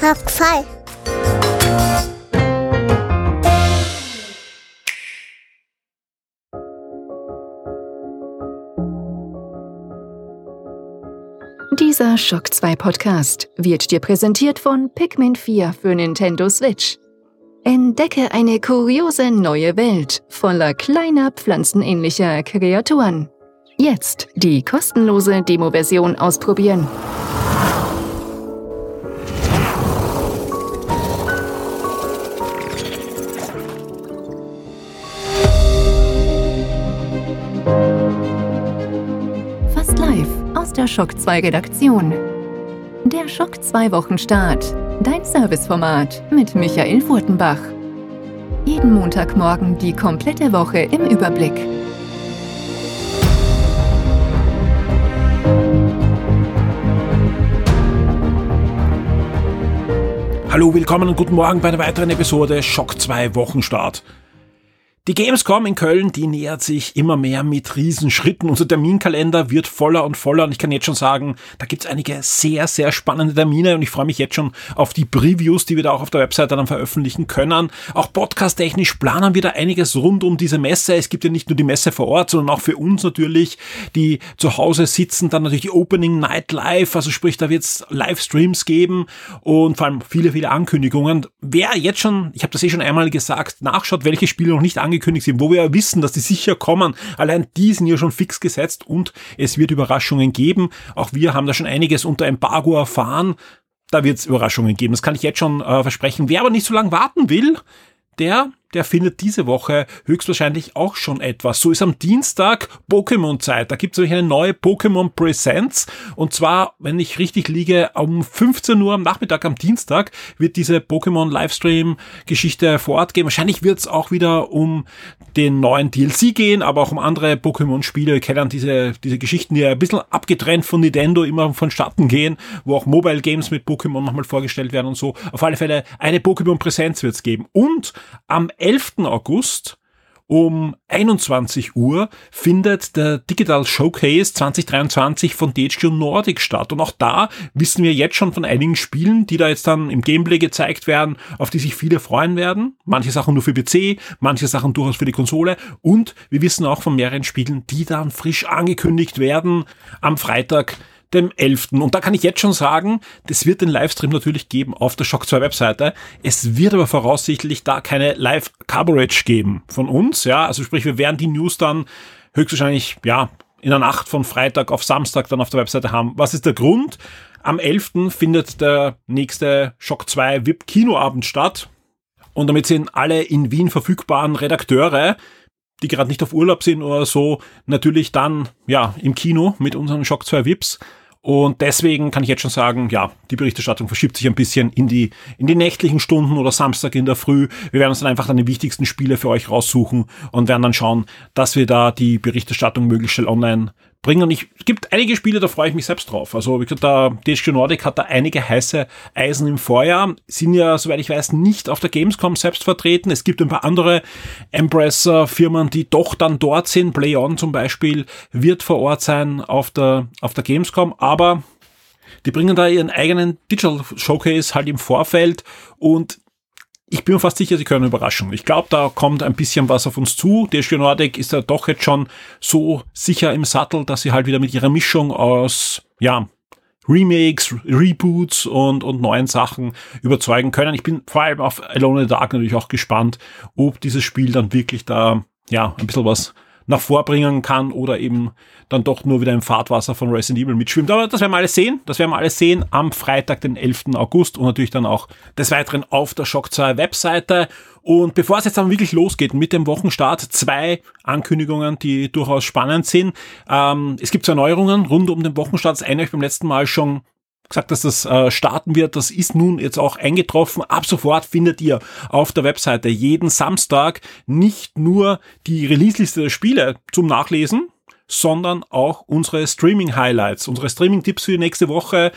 Top 2. Dieser Shock 2 Podcast wird dir präsentiert von Pikmin 4 für Nintendo Switch. Entdecke eine kuriose neue Welt voller kleiner pflanzenähnlicher Kreaturen. Jetzt die kostenlose Demo-Version ausprobieren. Der Shock 2 Redaktion. Der Schock 2 Wochenstart. Dein Serviceformat mit Michael Furtenbach. Jeden Montagmorgen die komplette Woche im Überblick. Hallo, willkommen und guten Morgen bei einer weiteren Episode Schock 2 Wochenstart. Die Gamescom in Köln, die nähert sich immer mehr mit Riesenschritten. Unser Terminkalender wird voller und voller und ich kann jetzt schon sagen, da gibt's einige sehr, sehr spannende Termine und ich freue mich jetzt schon auf die Previews, die wir da auch auf der Webseite dann veröffentlichen können. Auch podcast-technisch planen wir da einiges rund um diese Messe. Es gibt ja nicht nur die Messe vor Ort, sondern auch für uns natürlich, die zu Hause sitzen, dann natürlich Opening Night Live, also sprich, da wird's Livestreams geben und vor allem viele, viele Ankündigungen. Wer jetzt schon, ich habe das eh schon einmal gesagt, nachschaut, welche Spiele noch nicht angekündigt angekündigt sind, wo wir ja wissen, dass die sicher kommen. Allein die sind ja schon fix gesetzt und es wird Überraschungen geben. Auch wir haben da schon einiges unter Embargo erfahren. Da wird es Überraschungen geben. Das kann ich jetzt schon äh, versprechen. Wer aber nicht so lange warten will, der der findet diese Woche höchstwahrscheinlich auch schon etwas. So ist am Dienstag Pokémon-Zeit. Da gibt es nämlich eine neue Pokémon Presents. Und zwar, wenn ich richtig liege, um 15 Uhr am Nachmittag am Dienstag wird diese Pokémon Livestream-Geschichte vor Ort gehen. Wahrscheinlich wird es auch wieder um den neuen DLC gehen, aber auch um andere Pokémon-Spiele. Kennen diese, diese Geschichten, die ja ein bisschen abgetrennt von Nintendo immer vonstatten gehen, wo auch Mobile Games mit Pokémon nochmal vorgestellt werden und so. Auf alle Fälle eine Pokémon Präsenz wird es geben. Und am 11. August um 21 Uhr findet der Digital Showcase 2023 von THQ Nordic statt. Und auch da wissen wir jetzt schon von einigen Spielen, die da jetzt dann im Gameplay gezeigt werden, auf die sich viele freuen werden. Manche Sachen nur für PC, manche Sachen durchaus für die Konsole. Und wir wissen auch von mehreren Spielen, die dann frisch angekündigt werden am Freitag dem 11. Und da kann ich jetzt schon sagen, das wird den Livestream natürlich geben auf der Shock 2 Webseite. Es wird aber voraussichtlich da keine Live-Coverage geben von uns, ja. Also sprich, wir werden die News dann höchstwahrscheinlich, ja, in der Nacht von Freitag auf Samstag dann auf der Webseite haben. Was ist der Grund? Am 11. findet der nächste Shock 2 VIP Kinoabend statt. Und damit sind alle in Wien verfügbaren Redakteure die gerade nicht auf Urlaub sind oder so, natürlich dann ja im Kino mit unseren Shock 2 Vips. Und deswegen kann ich jetzt schon sagen, ja, die Berichterstattung verschiebt sich ein bisschen in die, in die nächtlichen Stunden oder Samstag in der Früh. Wir werden uns dann einfach dann die wichtigsten Spiele für euch raussuchen und werden dann schauen, dass wir da die Berichterstattung möglichst schnell online bringen. Und ich, es gibt einige Spiele, da freue ich mich selbst drauf. Also, wie gesagt, der DSG Nordic hat da einige heiße Eisen im Vorjahr, sind ja, soweit ich weiß, nicht auf der Gamescom selbst vertreten. Es gibt ein paar andere Embracer-Firmen, die doch dann dort sind. PlayOn zum Beispiel wird vor Ort sein auf der, auf der Gamescom, aber die bringen da ihren eigenen Digital Showcase halt im Vorfeld und ich bin mir fast sicher, sie können überraschen. Ich glaube, da kommt ein bisschen was auf uns zu. DSG Nordic ist ja doch jetzt schon so sicher im Sattel, dass sie halt wieder mit ihrer Mischung aus, ja, Remakes, Reboots und, und neuen Sachen überzeugen können. Ich bin vor allem auf Alone in the Dark natürlich auch gespannt, ob dieses Spiel dann wirklich da, ja, ein bisschen was nach vorbringen kann oder eben dann doch nur wieder im Fahrtwasser von Resident Evil mitschwimmt. Aber das werden wir alles sehen. Das werden wir alles sehen am Freitag, den 11. August und natürlich dann auch des Weiteren auf der Shock 2 Webseite. Und bevor es jetzt dann wirklich losgeht mit dem Wochenstart, zwei Ankündigungen, die durchaus spannend sind. Ähm, es gibt zwei Neuerungen rund um den Wochenstart. Das eine habe ich beim letzten Mal schon gesagt, dass das äh, starten wird. Das ist nun jetzt auch eingetroffen. Ab sofort findet ihr auf der Webseite jeden Samstag nicht nur die Release-Liste der Spiele zum Nachlesen, sondern auch unsere Streaming-Highlights, unsere Streaming-Tipps für die nächste Woche.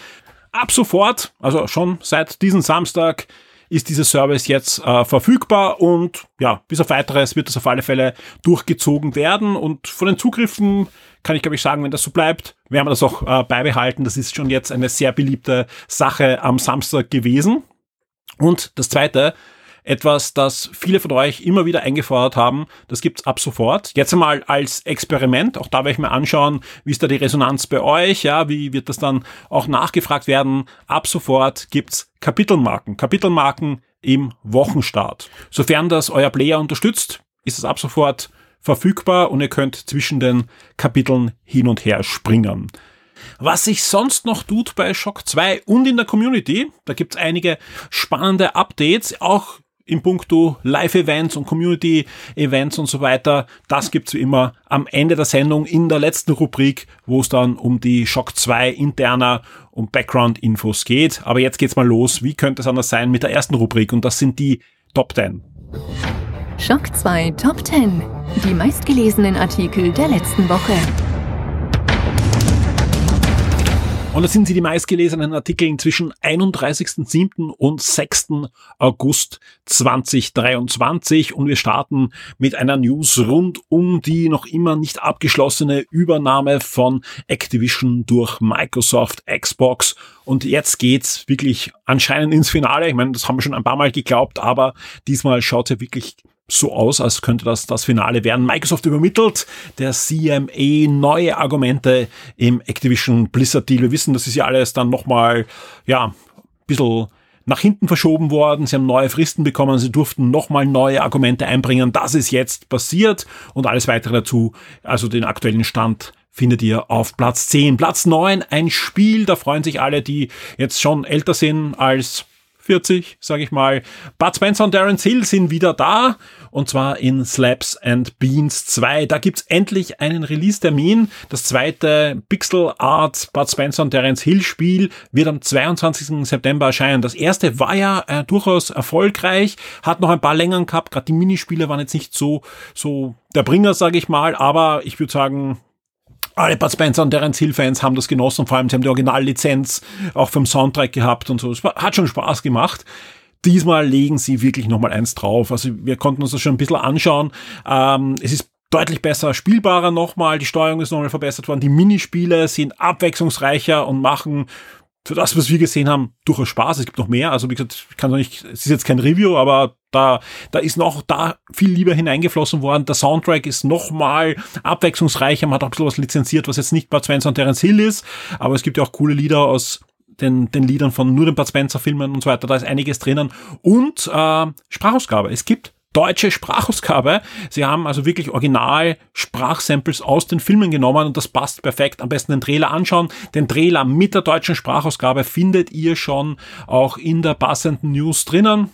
Ab sofort, also schon seit diesem Samstag, ist dieser Service jetzt äh, verfügbar und ja, bis auf weiteres wird das auf alle Fälle durchgezogen werden und von den Zugriffen kann ich glaube ich sagen, wenn das so bleibt, werden wir das auch äh, beibehalten. Das ist schon jetzt eine sehr beliebte Sache am Samstag gewesen. Und das zweite, etwas, das viele von euch immer wieder eingefordert haben. Das gibt's ab sofort. Jetzt einmal als Experiment. Auch da werde ich mir anschauen, wie ist da die Resonanz bei euch? Ja, wie wird das dann auch nachgefragt werden? Ab sofort gibt's Kapitelmarken. Kapitelmarken im Wochenstart. Sofern das euer Player unterstützt, ist es ab sofort verfügbar und ihr könnt zwischen den Kapiteln hin und her springen. Was sich sonst noch tut bei Shock 2 und in der Community, da gibt's einige spannende Updates, auch in puncto Live-Events und Community-Events und so weiter. Das gibt's wie immer am Ende der Sendung in der letzten Rubrik, wo es dann um die Shock 2 interner und Background-Infos geht. Aber jetzt geht's mal los. Wie könnte es anders sein mit der ersten Rubrik? Und das sind die Top 10. Shock 2 Top 10. Die meistgelesenen Artikel der letzten Woche. Und das sind sie die meistgelesenen Artikel zwischen 31.07. und 6. August 2023. Und wir starten mit einer News rund um die noch immer nicht abgeschlossene Übernahme von Activision durch Microsoft Xbox. Und jetzt geht's wirklich anscheinend ins Finale. Ich meine, das haben wir schon ein paar Mal geglaubt, aber diesmal schaut es ja wirklich so aus, als könnte das das Finale werden. Microsoft übermittelt der CMA neue Argumente im Activision Blizzard Deal. Wir wissen, das ist ja alles dann nochmal, ja, ein bisschen nach hinten verschoben worden. Sie haben neue Fristen bekommen. Sie durften nochmal neue Argumente einbringen. Das ist jetzt passiert und alles weitere dazu. Also den aktuellen Stand findet ihr auf Platz 10. Platz 9, ein Spiel, da freuen sich alle, die jetzt schon älter sind als 40, sage ich mal. Bud Spencer und Darren Hill sind wieder da und zwar in Slaps and Beans 2. Da gibt's endlich einen Release-Termin. Das zweite Pixel Art Bud Spencer und Terence Hill Spiel wird am 22. September erscheinen. Das erste war ja äh, durchaus erfolgreich, hat noch ein paar Längern gehabt. Gerade die Minispiele waren jetzt nicht so so der Bringer, sage ich mal, aber ich würde sagen, alle Bud Spencer und Terence Hill Fans haben das genossen, vor allem sie haben die Originallizenz auch vom Soundtrack gehabt und so. Es hat schon Spaß gemacht. Diesmal legen sie wirklich nochmal eins drauf. Also wir konnten uns das schon ein bisschen anschauen. Ähm, es ist deutlich besser spielbarer nochmal. Die Steuerung ist nochmal verbessert worden. Die Minispiele sind abwechslungsreicher und machen für das, was wir gesehen haben, durchaus Spaß. Es gibt noch mehr. Also wie gesagt, ich kann noch nicht, es ist jetzt kein Review, aber da, da ist noch da viel lieber hineingeflossen worden. Der Soundtrack ist nochmal abwechslungsreicher. Man hat auch ein bisschen was lizenziert, was jetzt nicht Bud Spencer und Terence Hill ist. Aber es gibt ja auch coole Lieder aus den, den Liedern von nur den Bud Spencer Filmen und so weiter. Da ist einiges drinnen. Und äh, Sprachausgabe. Es gibt deutsche Sprachausgabe. Sie haben also wirklich original Sprachsamples aus den Filmen genommen und das passt perfekt. Am besten den Trailer anschauen. Den Trailer mit der deutschen Sprachausgabe findet ihr schon auch in der passenden News drinnen.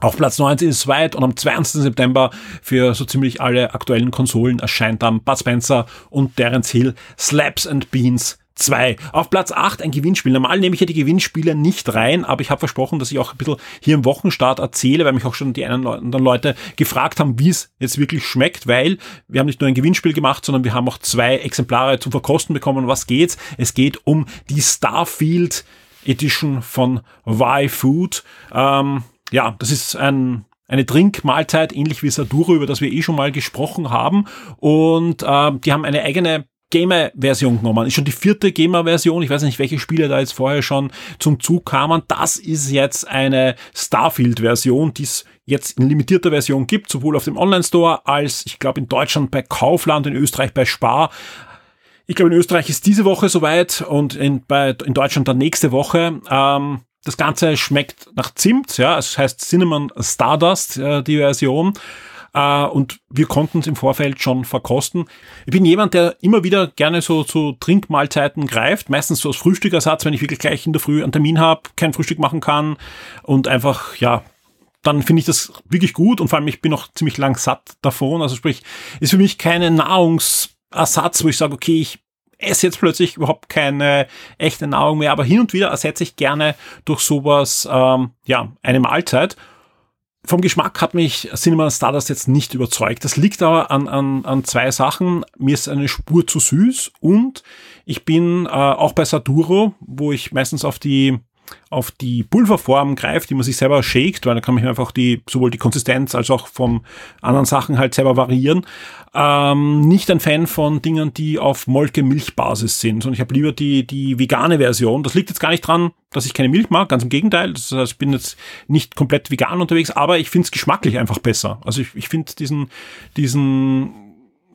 Auf Platz 19 ist weit und am 20. September für so ziemlich alle aktuellen Konsolen erscheint dann Bud Spencer und Terence Hill Slaps and Beans 2. Auf Platz 8 ein Gewinnspiel. Normal nehme ich ja die Gewinnspiele nicht rein, aber ich habe versprochen, dass ich auch ein bisschen hier im Wochenstart erzähle, weil mich auch schon die einen oder anderen Leute gefragt haben, wie es jetzt wirklich schmeckt, weil wir haben nicht nur ein Gewinnspiel gemacht, sondern wir haben auch zwei Exemplare zum Verkosten bekommen. Was geht's? Es geht um die Starfield Edition von Y-Food. Ähm, ja, das ist ein eine Trinkmahlzeit, ähnlich wie Saduro, über das wir eh schon mal gesprochen haben. Und äh, die haben eine eigene Gamer-Version genommen. Ist schon die vierte Gamer-Version. Ich weiß nicht, welche Spiele da jetzt vorher schon zum Zug kamen. Das ist jetzt eine Starfield-Version, die es jetzt in limitierter Version gibt, sowohl auf dem Online-Store als, ich glaube, in Deutschland bei Kaufland, in Österreich bei Spar. Ich glaube, in Österreich ist diese Woche soweit und in, bei, in Deutschland dann nächste Woche. Ähm, das Ganze schmeckt nach Zimt, ja, es heißt Cinnamon Stardust, äh, die Version. Äh, und wir konnten es im Vorfeld schon verkosten. Ich bin jemand, der immer wieder gerne so zu Trinkmahlzeiten greift, meistens so als Frühstückersatz, wenn ich wirklich gleich in der Früh einen Termin habe, kein Frühstück machen kann und einfach, ja, dann finde ich das wirklich gut und vor allem ich bin noch ziemlich lang satt davon. Also sprich, ist für mich keine Nahrungsersatz, wo ich sage, okay, ich esse jetzt plötzlich überhaupt keine echte Nahrung mehr, aber hin und wieder ersetze ich gerne durch sowas ähm, ja eine Mahlzeit vom Geschmack hat mich Cinema Stardust jetzt nicht überzeugt. Das liegt aber an, an, an zwei Sachen. Mir ist eine Spur zu süß und ich bin äh, auch bei Saduro, wo ich meistens auf die auf die Pulverform greift, die man sich selber shakt, weil da kann man einfach die, sowohl die Konsistenz als auch vom anderen Sachen halt selber variieren. Ähm, nicht ein Fan von Dingen, die auf Molke-Milchbasis sind, sondern ich habe lieber die, die vegane Version. Das liegt jetzt gar nicht dran, dass ich keine Milch mag, ganz im Gegenteil. Das heißt, ich bin jetzt nicht komplett vegan unterwegs, aber ich finde es geschmacklich einfach besser. Also ich, ich finde diesen, diesen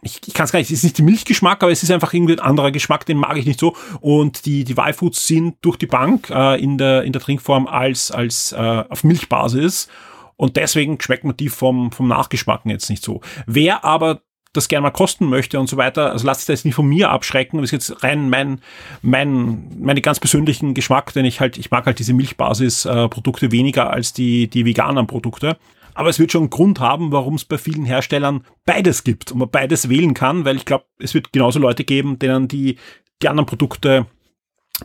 ich, ich kann es gar nicht, es ist nicht der Milchgeschmack, aber es ist einfach irgendwie ein anderer Geschmack, den mag ich nicht so. Und die, die Y-Foods sind durch die Bank äh, in, der, in der Trinkform als, als äh, auf Milchbasis. Und deswegen schmeckt man die vom, vom Nachgeschmack jetzt nicht so. Wer aber das gerne mal kosten möchte und so weiter, also lasst das nicht von mir abschrecken, das ist jetzt rein mein, mein, meine ganz persönlichen Geschmack, denn ich halt, ich mag halt diese Milchbasis-Produkte äh, weniger als die, die veganen Produkte. Aber es wird schon einen Grund haben, warum es bei vielen Herstellern beides gibt und man beides wählen kann, weil ich glaube, es wird genauso Leute geben, denen die, die anderen Produkte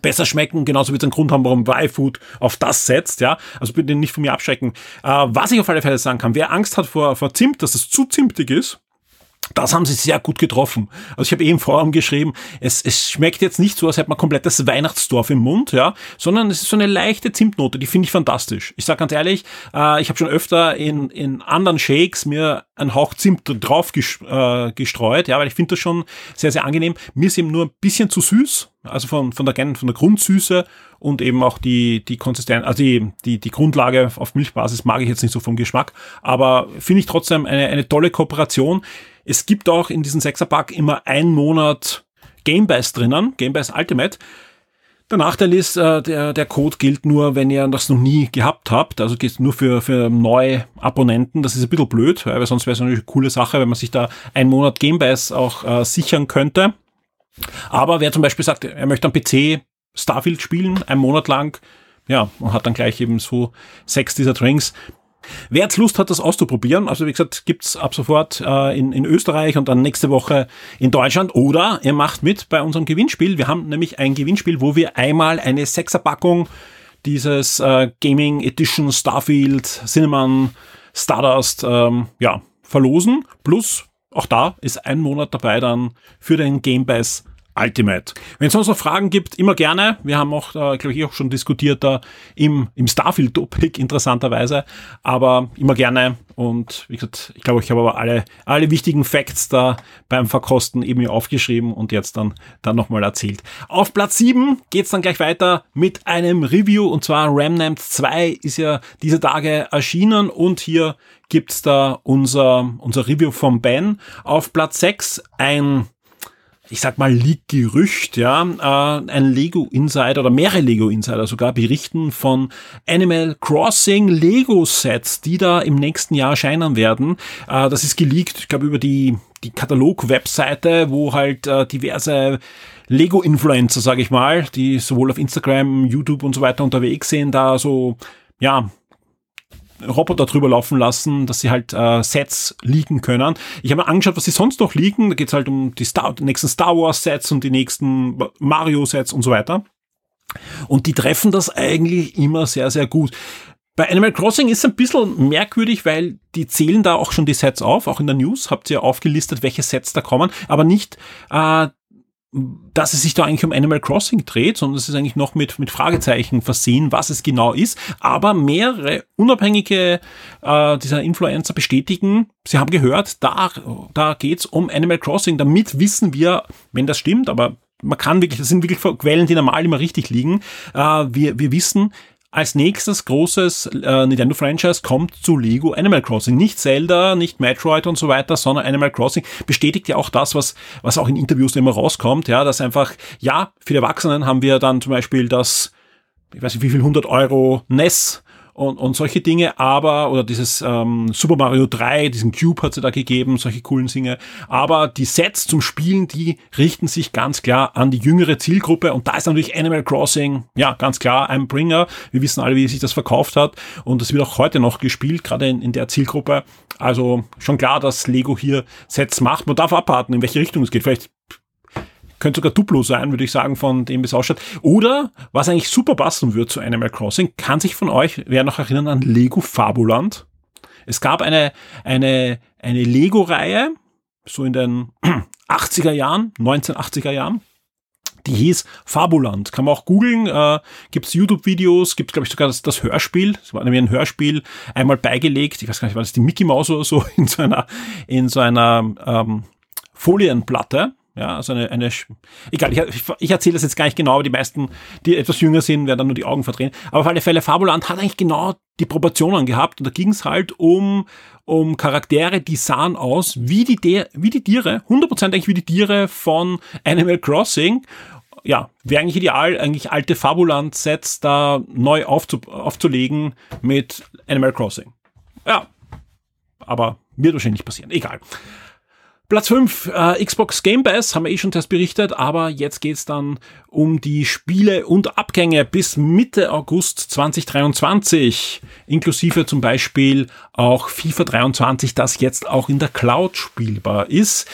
besser schmecken. Genauso wird es einen Grund haben, warum Y-Food auf das setzt, ja. Also bitte nicht von mir abschrecken. Äh, was ich auf alle Fälle sagen kann, wer Angst hat vor, vor Zimt, dass es zu zimtig ist, das haben sie sehr gut getroffen. Also ich habe eben Forum geschrieben, es, es schmeckt jetzt nicht so, als hätte man komplettes Weihnachtsdorf im Mund, ja, sondern es ist so eine leichte Zimtnote, die finde ich fantastisch. Ich sage ganz ehrlich, äh, ich habe schon öfter in, in anderen Shakes mir einen Hauch Zimt drauf äh, gestreut, ja, weil ich finde das schon sehr, sehr angenehm. Mir ist eben nur ein bisschen zu süß, also von, von der, von der Grundsüße und eben auch die, die Konsistenz, also die, die, die Grundlage auf Milchbasis mag ich jetzt nicht so vom Geschmack, aber finde ich trotzdem eine, eine tolle Kooperation. Es gibt auch in diesem Sechserpack immer ein Monat Gamebase drinnen, Gamebase Ultimate. Der Nachteil ist, äh, der, der Code gilt nur, wenn ihr das noch nie gehabt habt. Also geht nur für, für neue Abonnenten. Das ist ein bisschen blöd, weil sonst wäre es eine coole Sache, wenn man sich da einen Monat Gamebase auch äh, sichern könnte. Aber wer zum Beispiel sagt, er möchte am PC Starfield spielen, einen Monat lang, ja, und hat dann gleich eben so sechs dieser Drinks, Wer jetzt Lust hat, das auszuprobieren, also wie gesagt, gibt's ab sofort äh, in, in Österreich und dann nächste Woche in Deutschland oder ihr macht mit bei unserem Gewinnspiel. Wir haben nämlich ein Gewinnspiel, wo wir einmal eine Sechserpackung dieses äh, Gaming Edition Starfield Cinnamon Stardust ähm, ja, verlosen. Plus auch da ist ein Monat dabei dann für den Game Pass Ultimate. Wenn es sonst noch Fragen gibt, immer gerne. Wir haben auch, äh, glaube ich, auch schon diskutiert da im, im Starfield-Topic interessanterweise, aber immer gerne. Und wie gesagt, ich glaube, ich habe aber alle, alle wichtigen Facts da beim Verkosten eben aufgeschrieben und jetzt dann, dann nochmal erzählt. Auf Platz 7 geht's dann gleich weiter mit einem Review und zwar Remnant 2 ist ja diese Tage erschienen und hier gibt's da unser, unser Review vom Ben. Auf Platz 6 ein ich sag mal, Leak-Gerücht, ja, äh, ein Lego-Insider oder mehrere Lego-Insider sogar berichten von Animal Crossing Lego-Sets, die da im nächsten Jahr erscheinen werden. Äh, das ist geleakt, ich glaube, über die, die Katalog-Webseite, wo halt äh, diverse Lego-Influencer, sage ich mal, die sowohl auf Instagram, YouTube und so weiter unterwegs sind, da so, ja, Roboter drüber laufen lassen, dass sie halt äh, Sets liegen können. Ich habe mir angeschaut, was sie sonst noch liegen. Da geht es halt um die, Star, die nächsten Star Wars Sets und die nächsten Mario Sets und so weiter. Und die treffen das eigentlich immer sehr, sehr gut. Bei Animal Crossing ist es ein bisschen merkwürdig, weil die zählen da auch schon die Sets auf. Auch in der News habt ihr aufgelistet, welche Sets da kommen, aber nicht äh, dass es sich da eigentlich um Animal Crossing dreht, sondern es ist eigentlich noch mit, mit Fragezeichen versehen, was es genau ist. Aber mehrere unabhängige äh, dieser Influencer bestätigen, sie haben gehört, da, da geht's um Animal Crossing. Damit wissen wir, wenn das stimmt, aber man kann wirklich, das sind wirklich Quellen, die normal immer richtig liegen. Äh, wir, wir wissen, als nächstes großes äh, Nintendo-Franchise kommt zu Lego Animal Crossing. Nicht Zelda, nicht Metroid und so weiter, sondern Animal Crossing bestätigt ja auch das, was, was auch in Interviews immer rauskommt, ja, dass einfach, ja, für die Erwachsenen haben wir dann zum Beispiel das, ich weiß nicht wie viel, 100 Euro NES und, und solche Dinge, aber, oder dieses ähm, Super Mario 3, diesen Cube hat sie da gegeben, solche coolen Dinge, aber die Sets zum Spielen, die richten sich ganz klar an die jüngere Zielgruppe und da ist natürlich Animal Crossing, ja, ganz klar ein Bringer. Wir wissen alle, wie sich das verkauft hat und es wird auch heute noch gespielt, gerade in, in der Zielgruppe. Also schon klar, dass Lego hier Sets macht. Man darf abwarten, in welche Richtung es geht. Vielleicht könnte sogar Duplo sein, würde ich sagen, von dem es ausschaut. Oder, was eigentlich super passen würde zu Animal Crossing, kann sich von euch, wer noch erinnern an Lego Fabuland? Es gab eine, eine, eine Lego-Reihe, so in den 80er Jahren, 1980er Jahren. Die hieß Fabuland. Kann man auch googeln. Äh, gibt es YouTube-Videos, gibt glaube ich sogar das, das Hörspiel. Es war nämlich ein Hörspiel einmal beigelegt. Ich weiß gar nicht, war das die Mickey Mouse oder so in so einer in so einer ähm, Folienplatte. Ja, also eine, eine egal, ich, ich erzähle das jetzt gar nicht genau, aber die meisten, die etwas jünger sind, werden dann nur die Augen verdrehen. Aber auf alle Fälle, Fabuland hat eigentlich genau die Proportionen gehabt und da ging es halt um, um Charaktere, die sahen aus wie die, wie die Tiere, 100% eigentlich wie die Tiere von Animal Crossing ja, wäre eigentlich ideal, eigentlich alte Fabuland-Sets da neu aufzu aufzulegen mit Animal Crossing. Ja, aber wird wahrscheinlich nicht passieren. Egal. Platz 5, äh, Xbox Game Pass, haben wir eh schon das berichtet, aber jetzt geht's dann um die Spiele und Abgänge bis Mitte August 2023, inklusive zum Beispiel auch FIFA 23, das jetzt auch in der Cloud spielbar ist.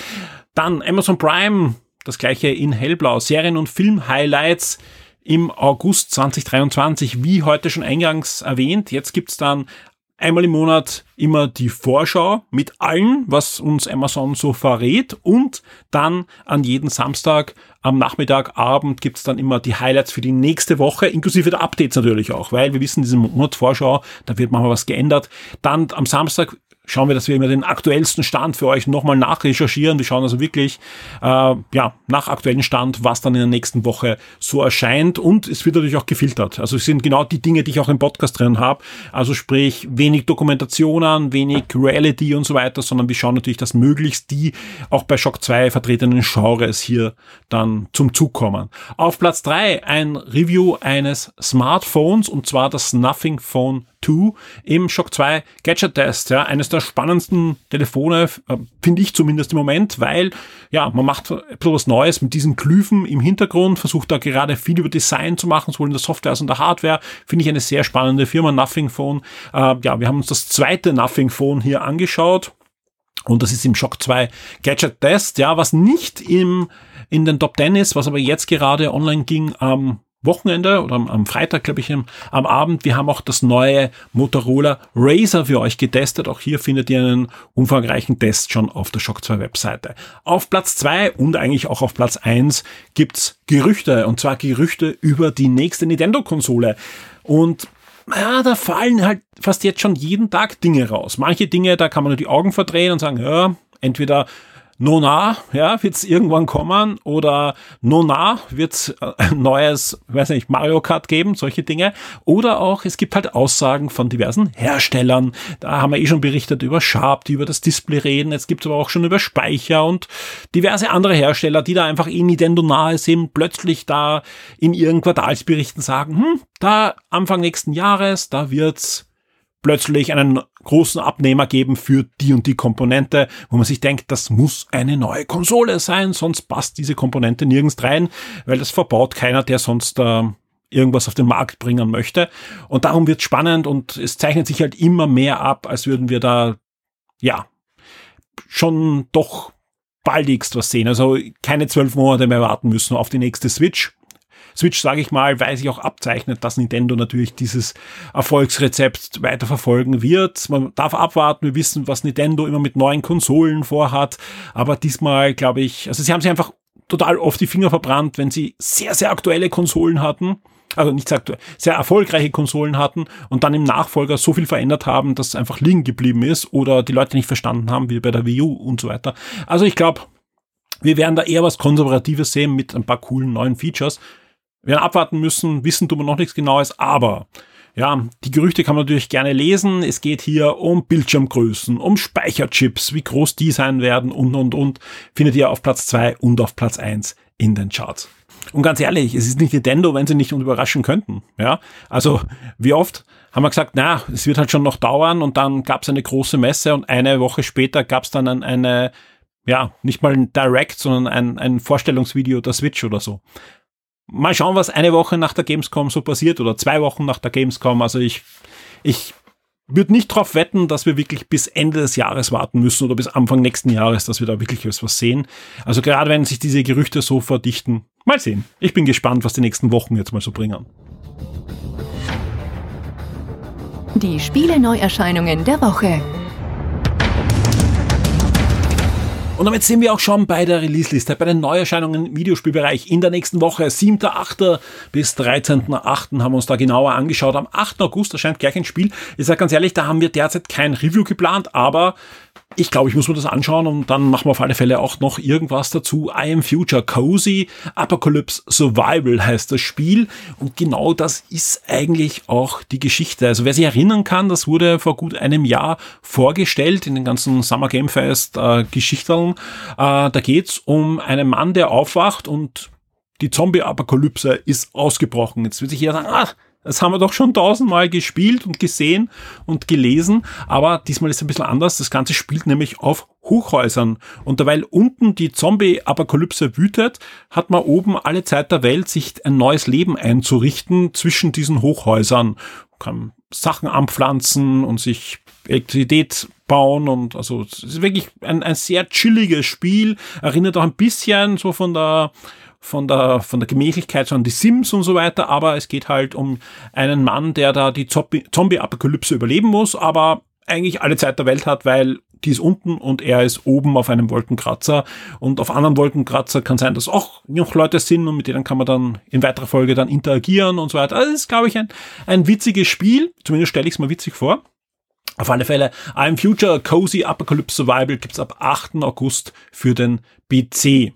Dann Amazon Prime, das gleiche in Hellblau, Serien- und Film-Highlights im August 2023, wie heute schon eingangs erwähnt. Jetzt gibt's dann einmal im Monat immer die Vorschau mit allen, was uns Amazon so verrät und dann an jeden Samstag am Nachmittag, Abend gibt's dann immer die Highlights für die nächste Woche, inklusive der Updates natürlich auch, weil wir wissen, diese Monatsvorschau, da wird manchmal was geändert. Dann am Samstag schauen wir, dass wir immer den aktuellsten Stand für euch nochmal nachrecherchieren. Wir schauen also wirklich äh, ja, nach aktuellen Stand, was dann in der nächsten Woche so erscheint. Und es wird natürlich auch gefiltert. Also es sind genau die Dinge, die ich auch im Podcast drin habe. Also sprich, wenig Dokumentationen, wenig Reality und so weiter, sondern wir schauen natürlich, dass möglichst die auch bei Shock 2 vertretenen Genres hier dann zum Zug kommen. Auf Platz drei ein Review eines Smartphones und zwar das Nothing Phone 2 im Shock 2 Gadget Test. Ja, eines der spannendsten Telefone, äh, finde ich zumindest im Moment, weil ja, man macht etwas Neues mit diesen Glyphen im Hintergrund, versucht da gerade viel über Design zu machen, sowohl in der Software als auch in der Hardware. Finde ich eine sehr spannende Firma, Nothing Phone. Äh, ja, wir haben uns das zweite Nothing Phone hier angeschaut. Und das ist im Shock 2 Gadget Test, ja, was nicht im, in den Top 10 ist, was aber jetzt gerade online ging am Wochenende oder am, Freitag, glaube ich, am, Abend. Wir haben auch das neue Motorola Razer für euch getestet. Auch hier findet ihr einen umfangreichen Test schon auf der Shock 2 Webseite. Auf Platz 2 und eigentlich auch auf Platz 1 gibt's Gerüchte. Und zwar Gerüchte über die nächste Nintendo-Konsole. Und ja, da fallen halt fast jetzt schon jeden Tag Dinge raus. Manche Dinge, da kann man nur die Augen verdrehen und sagen, ja, entweder Nona, ja, wird's irgendwann kommen oder Nona wird's ein neues, weiß nicht, Mario Kart geben, solche Dinge. Oder auch, es gibt halt Aussagen von diversen Herstellern. Da haben wir eh schon berichtet über Sharp, die über das Display reden. Jetzt gibt's aber auch schon über Speicher und diverse andere Hersteller, die da einfach eh Nintendo nahe sind, plötzlich da in ihren Quartalsberichten sagen, hm, da Anfang nächsten Jahres, da wird's plötzlich einen großen Abnehmer geben für die und die Komponente, wo man sich denkt, das muss eine neue Konsole sein, sonst passt diese Komponente nirgends rein, weil das verbaut keiner, der sonst äh, irgendwas auf den Markt bringen möchte. Und darum wird spannend und es zeichnet sich halt immer mehr ab, als würden wir da, ja, schon doch baldigst was sehen. Also keine zwölf Monate mehr warten müssen auf die nächste Switch. Switch, sage ich mal, weil sich auch abzeichnet, dass Nintendo natürlich dieses Erfolgsrezept weiterverfolgen wird. Man darf abwarten, wir wissen, was Nintendo immer mit neuen Konsolen vorhat, aber diesmal glaube ich, also sie haben sich einfach total oft die Finger verbrannt, wenn sie sehr, sehr aktuelle Konsolen hatten also nicht sehr, sehr erfolgreiche Konsolen hatten und dann im Nachfolger so viel verändert haben, dass es einfach liegen geblieben ist oder die Leute nicht verstanden haben, wie bei der Wii U und so weiter. Also ich glaube, wir werden da eher was Konservatives sehen mit ein paar coolen neuen Features. Wir werden abwarten müssen, wissen tun wir noch nichts Genaues, aber ja, die Gerüchte kann man natürlich gerne lesen. Es geht hier um Bildschirmgrößen, um Speicherchips, wie groß die sein werden und, und, und. Findet ihr auf Platz zwei und auf Platz eins in den Charts. Und ganz ehrlich, es ist nicht Nintendo, wenn sie nicht überraschen könnten. Ja, also wie oft haben wir gesagt, na, es wird halt schon noch dauern und dann gab es eine große Messe und eine Woche später gab es dann ein, eine, ja, nicht mal ein Direct, sondern ein, ein Vorstellungsvideo der Switch oder so mal schauen, was eine Woche nach der Gamescom so passiert oder zwei Wochen nach der Gamescom. Also ich, ich würde nicht darauf wetten, dass wir wirklich bis Ende des Jahres warten müssen oder bis Anfang nächsten Jahres, dass wir da wirklich was sehen. Also gerade wenn sich diese Gerüchte so verdichten, mal sehen. Ich bin gespannt, was die nächsten Wochen jetzt mal so bringen. Die Spiele Neuerscheinungen der Woche. Und damit sind wir auch schon bei der Release-Liste, bei den Neuerscheinungen im Videospielbereich in der nächsten Woche. 7.8. bis 13.8. haben wir uns da genauer angeschaut. Am 8. August erscheint gleich ein Spiel. Ich sage ganz ehrlich, da haben wir derzeit kein Review geplant, aber ich glaube, ich muss mir das anschauen und dann machen wir auf alle Fälle auch noch irgendwas dazu. I am Future Cozy Apocalypse Survival heißt das Spiel und genau das ist eigentlich auch die Geschichte. Also wer sich erinnern kann, das wurde vor gut einem Jahr vorgestellt in den ganzen Summer Game Fest äh, Geschichten. Äh, da geht's um einen Mann, der aufwacht und die Zombie-Apokalypse ist ausgebrochen. Jetzt wird sich jeder sagen, ah, das haben wir doch schon tausendmal gespielt und gesehen und gelesen, aber diesmal ist es ein bisschen anders. Das Ganze spielt nämlich auf Hochhäusern. Und weil unten die Zombie-Apokalypse wütet, hat man oben alle Zeit der Welt, sich ein neues Leben einzurichten zwischen diesen Hochhäusern. Man kann Sachen anpflanzen und sich Elektrizität bauen und also es ist wirklich ein, ein sehr chilliges Spiel. Erinnert auch ein bisschen so von der von der, von der Gemächlichkeit so an die Sims und so weiter, aber es geht halt um einen Mann, der da die Zombie-Apokalypse überleben muss, aber eigentlich alle Zeit der Welt hat, weil die ist unten und er ist oben auf einem Wolkenkratzer und auf anderen Wolkenkratzer kann sein, dass auch noch Leute sind und mit denen kann man dann in weiterer Folge dann interagieren und so weiter. Also das ist, glaube ich, ein, ein witziges Spiel, zumindest stelle ich es mal witzig vor. Auf alle Fälle, I'm Future Cozy Apocalypse Survival gibt's ab 8. August für den PC.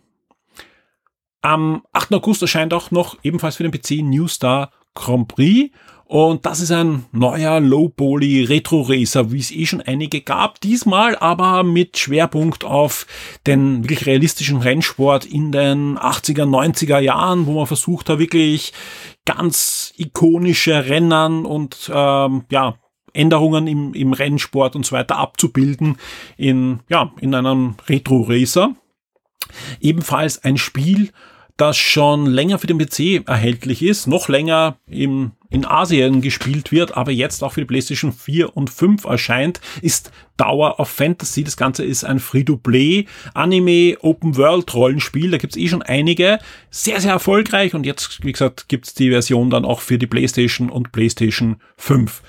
Am 8. August erscheint auch noch ebenfalls für den PC New Star Grand Prix. Und das ist ein neuer Low-Poly Retro Racer, wie es eh schon einige gab. Diesmal aber mit Schwerpunkt auf den wirklich realistischen Rennsport in den 80er, 90er Jahren, wo man versucht hat, wirklich ganz ikonische Rennen und ähm, ja, Änderungen im, im Rennsport und so weiter abzubilden in, ja, in einem Retro Racer. Ebenfalls ein Spiel, das schon länger für den PC erhältlich ist, noch länger im, in Asien gespielt wird, aber jetzt auch für die PlayStation 4 und 5 erscheint, ist Tower of Fantasy. Das Ganze ist ein Free-to-Play Anime Open World Rollenspiel. Da gibt's eh schon einige. Sehr, sehr erfolgreich und jetzt, wie gesagt, gibt's die Version dann auch für die PlayStation und PlayStation 5.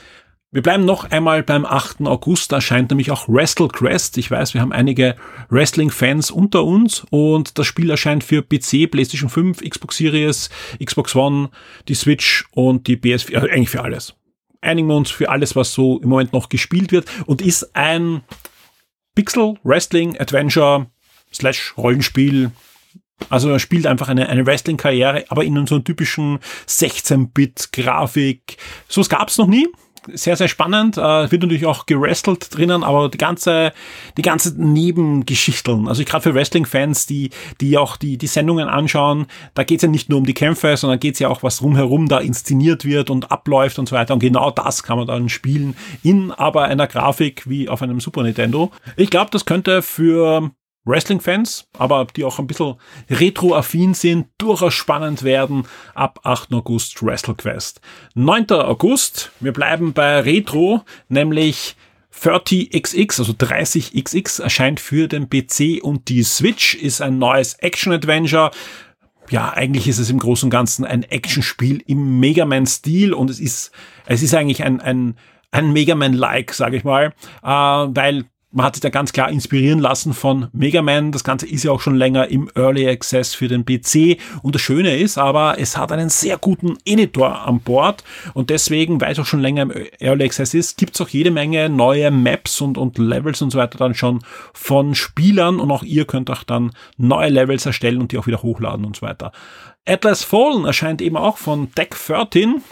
Wir bleiben noch einmal beim 8. August, da erscheint nämlich auch WrestleQuest. Ich weiß, wir haben einige Wrestling-Fans unter uns und das Spiel erscheint für PC, PlayStation 5, Xbox Series, Xbox One, die Switch und die PS4, also eigentlich für alles. Einigen wir uns für alles, was so im Moment noch gespielt wird und ist ein Pixel Wrestling Adventure slash Rollenspiel also er spielt einfach eine, eine Wrestling-Karriere, aber in so einer typischen 16-Bit-Grafik. So was gab's noch nie sehr, sehr spannend. Äh, wird natürlich auch gerestelt drinnen, aber die ganze, die ganze Nebengeschichteln, also gerade für Wrestling-Fans, die, die auch die, die Sendungen anschauen, da geht's ja nicht nur um die Kämpfe, sondern geht's ja auch, was rumherum da inszeniert wird und abläuft und so weiter. Und genau das kann man dann spielen in aber einer Grafik wie auf einem Super Nintendo. Ich glaube, das könnte für Wrestling-Fans, aber die auch ein bisschen retro-affin sind, durchaus spannend werden ab 8. August WrestleQuest. 9. August, wir bleiben bei Retro, nämlich 30XX, also 30XX, erscheint für den PC und die Switch, ist ein neues Action-Adventure. Ja, eigentlich ist es im Großen und Ganzen ein Actionspiel im Mega Man-Stil und es ist, es ist eigentlich ein, ein, ein Mega Man-like, sage ich mal, äh, weil man hat sich da ganz klar inspirieren lassen von Mega Man. Das Ganze ist ja auch schon länger im Early Access für den PC. Und das Schöne ist aber, es hat einen sehr guten Editor an Bord. Und deswegen, weil es auch schon länger im Early Access ist, gibt es auch jede Menge neue Maps und, und Levels und so weiter dann schon von Spielern. Und auch ihr könnt auch dann neue Levels erstellen und die auch wieder hochladen und so weiter. Atlas Fallen erscheint eben auch von Deck 13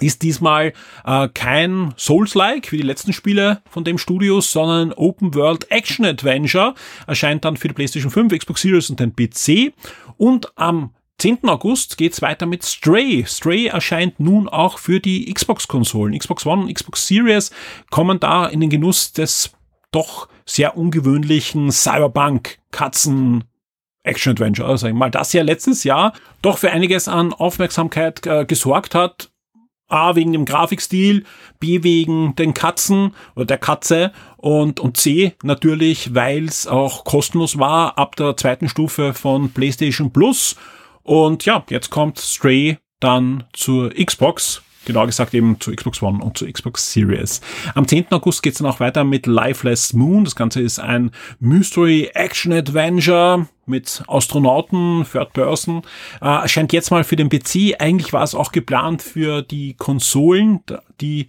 ist diesmal äh, kein Souls-like wie die letzten Spiele von dem Studio, sondern Open World Action Adventure. Erscheint dann für die PlayStation 5, Xbox Series und den PC. Und am 10. August geht's weiter mit Stray. Stray erscheint nun auch für die Xbox-Konsolen. Xbox One und Xbox Series kommen da in den Genuss des doch sehr ungewöhnlichen Cyberpunk-Katzen Action Adventure, ich mal, das ja letztes Jahr doch für einiges an Aufmerksamkeit äh, gesorgt hat, A wegen dem Grafikstil, B wegen den Katzen oder der Katze und, und C natürlich, weil es auch kostenlos war ab der zweiten Stufe von PlayStation Plus. Und ja, jetzt kommt Stray dann zur Xbox Genauer gesagt eben zu Xbox One und zu Xbox Series. Am 10. August geht's dann auch weiter mit Lifeless Moon. Das Ganze ist ein Mystery Action Adventure mit Astronauten, Third Person. Äh, erscheint jetzt mal für den PC. Eigentlich war es auch geplant für die Konsolen. Die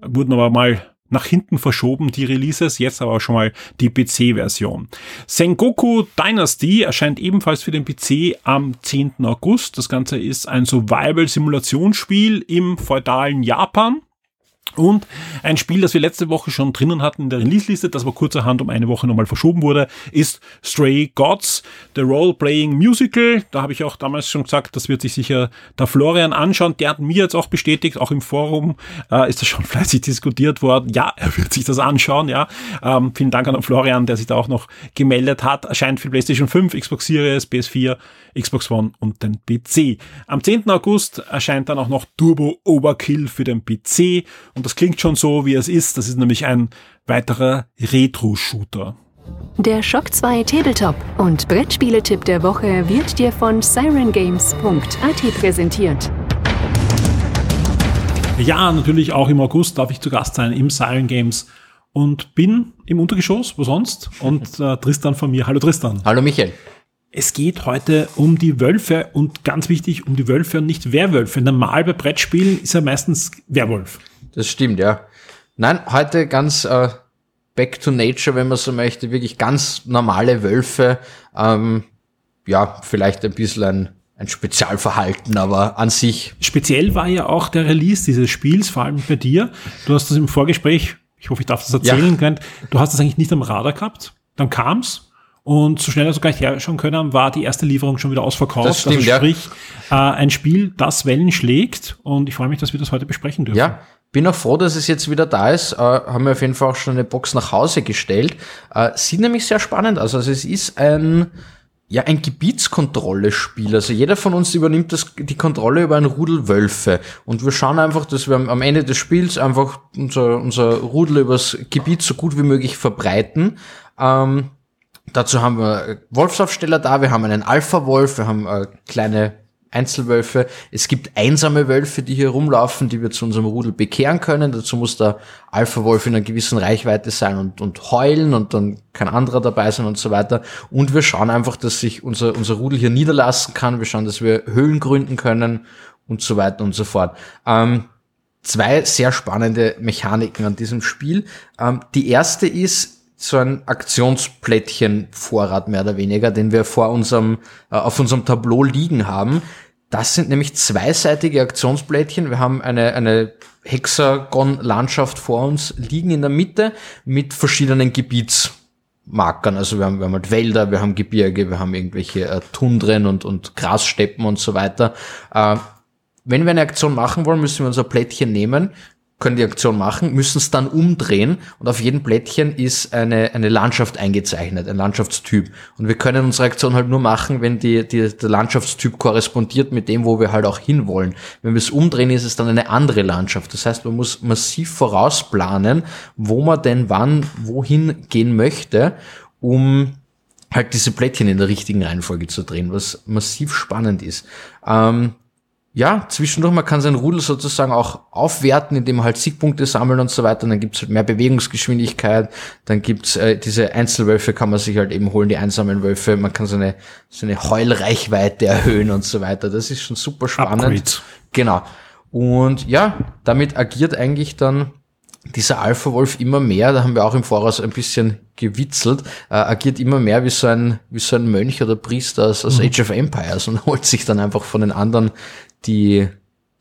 wurden aber mal nach hinten verschoben, die Releases, jetzt aber schon mal die PC-Version. Sengoku Dynasty erscheint ebenfalls für den PC am 10. August. Das Ganze ist ein Survival-Simulationsspiel im feudalen Japan. Und ein Spiel, das wir letzte Woche schon drinnen hatten in der Release-Liste, das aber kurzerhand um eine Woche nochmal verschoben wurde, ist Stray Gods, The Role-Playing Musical. Da habe ich auch damals schon gesagt, das wird sich sicher der Florian anschauen. Der hat mir jetzt auch bestätigt, auch im Forum äh, ist das schon fleißig diskutiert worden. Ja, er wird sich das anschauen, ja. Ähm, vielen Dank an Florian, der sich da auch noch gemeldet hat. Erscheint für PlayStation 5, Xbox Series, PS4, Xbox One und den PC. Am 10. August erscheint dann auch noch Turbo Overkill für den PC und das klingt schon so, wie es ist. Das ist nämlich ein weiterer Retro-Shooter. Der Shock 2 Tabletop und Brettspieletipp der Woche wird dir von sirengames.at präsentiert. Ja, natürlich auch im August darf ich zu Gast sein im Siren Games und bin im Untergeschoss, wo sonst? Und äh, Tristan von mir. Hallo Tristan. Hallo Michael. Es geht heute um die Wölfe und ganz wichtig um die Wölfe und nicht Werwölfe. Normal bei Brettspielen ist ja meistens Werwolf. Das stimmt, ja. Nein, heute ganz äh, back to nature, wenn man so möchte, wirklich ganz normale Wölfe. Ähm, ja, vielleicht ein bisschen ein, ein Spezialverhalten, aber an sich. Speziell war ja auch der Release dieses Spiels, vor allem bei dir. Du hast das im Vorgespräch, ich hoffe, ich darf das erzählen, ja. du hast das eigentlich nicht am Radar gehabt. Dann kam's und so schnell als wir gleich herschauen können, war die erste Lieferung schon wieder ausverkauft. Das stimmt, also sprich, ja. äh, ein Spiel, das Wellen schlägt. Und ich freue mich, dass wir das heute besprechen dürfen. Ja, bin auch froh, dass es jetzt wieder da ist. Äh, haben wir auf jeden Fall auch schon eine Box nach Hause gestellt. Äh, sieht nämlich sehr spannend aus. Also es ist ein, ja, ein Gebietskontrolle-Spiel. Also jeder von uns übernimmt das, die Kontrolle über ein Rudel Wölfe. Und wir schauen einfach, dass wir am Ende des Spiels einfach unser, unser Rudel übers Gebiet so gut wie möglich verbreiten. Ähm, Dazu haben wir Wolfsaufsteller da, wir haben einen Alpha-Wolf, wir haben äh, kleine Einzelwölfe. Es gibt einsame Wölfe, die hier rumlaufen, die wir zu unserem Rudel bekehren können. Dazu muss der Alpha-Wolf in einer gewissen Reichweite sein und, und heulen und dann kein anderer dabei sein und so weiter. Und wir schauen einfach, dass sich unser, unser Rudel hier niederlassen kann. Wir schauen, dass wir Höhlen gründen können und so weiter und so fort. Ähm, zwei sehr spannende Mechaniken an diesem Spiel. Ähm, die erste ist, so ein Aktionsplättchen-Vorrat mehr oder weniger, den wir vor unserem, äh, auf unserem Tableau liegen haben. Das sind nämlich zweiseitige Aktionsplättchen. Wir haben eine, eine Hexagon-Landschaft vor uns liegen in der Mitte mit verschiedenen Gebietsmarkern. Also wir haben, wir haben halt Wälder, wir haben Gebirge, wir haben irgendwelche äh, Tundren und, und Grassteppen und so weiter. Äh, wenn wir eine Aktion machen wollen, müssen wir unser Plättchen nehmen, können die Aktion machen, müssen es dann umdrehen und auf jedem Blättchen ist eine, eine Landschaft eingezeichnet, ein Landschaftstyp. Und wir können unsere Aktion halt nur machen, wenn die, die, der Landschaftstyp korrespondiert mit dem, wo wir halt auch hinwollen. Wenn wir es umdrehen, ist es dann eine andere Landschaft. Das heißt, man muss massiv vorausplanen, wo man denn wann wohin gehen möchte, um halt diese Plättchen in der richtigen Reihenfolge zu drehen, was massiv spannend ist. Ähm, ja, zwischendurch, man kann sein Rudel sozusagen auch aufwerten, indem man halt Siegpunkte sammeln und so weiter. Und dann gibt's halt mehr Bewegungsgeschwindigkeit. Dann gibt's äh, diese Einzelwölfe, kann man sich halt eben holen, die einsamen Wölfe. Man kann seine, seine Heulreichweite erhöhen und so weiter. Das ist schon super spannend. Upgrade. Genau. Und ja, damit agiert eigentlich dann dieser Alpha-Wolf immer mehr, da haben wir auch im Voraus ein bisschen gewitzelt, äh, agiert immer mehr wie so ein, wie so ein Mönch oder Priester aus, aus mhm. Age of Empires und holt sich dann einfach von den anderen die,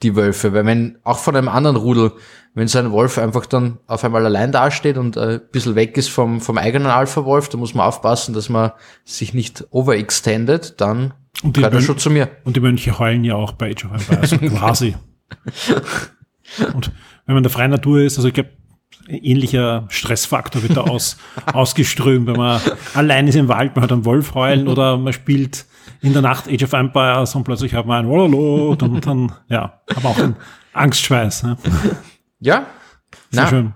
die Wölfe. Weil wenn, auch von einem anderen Rudel, wenn so ein Wolf einfach dann auf einmal allein dasteht und äh, ein bisschen weg ist vom, vom eigenen Alpha-Wolf, da muss man aufpassen, dass man sich nicht overextendet, dann und gehört er schon zu mir. Und die Mönche heulen ja auch bei Age of Empires, quasi. und wenn man der freien Natur ist, also ich glaube, ähnlicher Stressfaktor wird da aus, ausgeströmt, wenn man allein ist im Wald, man hat einen Wolf heulen oder man spielt in der Nacht Age of Empires und plötzlich hat man ein Wololo und dann, ja, aber auch ein Angstschweiß. Ne? Ja, sehr Na, schön.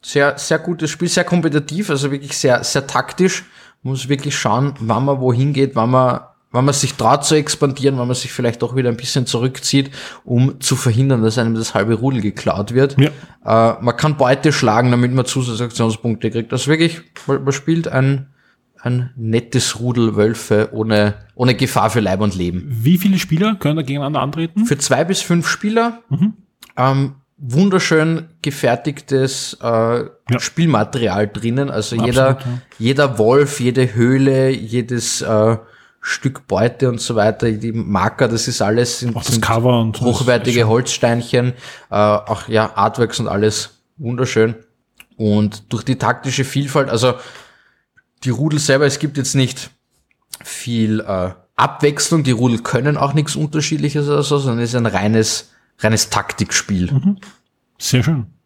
Sehr, sehr gutes Spiel, sehr kompetitiv, also wirklich sehr, sehr taktisch. Man muss wirklich schauen, wann man wohin geht, wann man wenn man sich traut zu expandieren, wenn man sich vielleicht auch wieder ein bisschen zurückzieht, um zu verhindern, dass einem das halbe Rudel geklaut wird. Ja. Äh, man kann Beute schlagen, damit man Zusatzaktionspunkte kriegt. Das wirklich, man spielt ein, ein nettes Rudel Wölfe ohne, ohne Gefahr für Leib und Leben. Wie viele Spieler können da gegeneinander antreten? Für zwei bis fünf Spieler. Mhm. Ähm, wunderschön gefertigtes äh, ja. Spielmaterial drinnen. Also Absolut, jeder, ja. jeder Wolf, jede Höhle, jedes äh, Stück Beute und so weiter, die Marker, das ist alles sind, sind Cover und hochwertige Holzsteinchen, äh, auch ja Artworks und alles wunderschön. Und durch die taktische Vielfalt, also die Rudel selber, es gibt jetzt nicht viel äh, Abwechslung, die Rudel können auch nichts Unterschiedliches oder so, sondern es ist ein reines, reines Taktikspiel. Mhm. Sehr schön.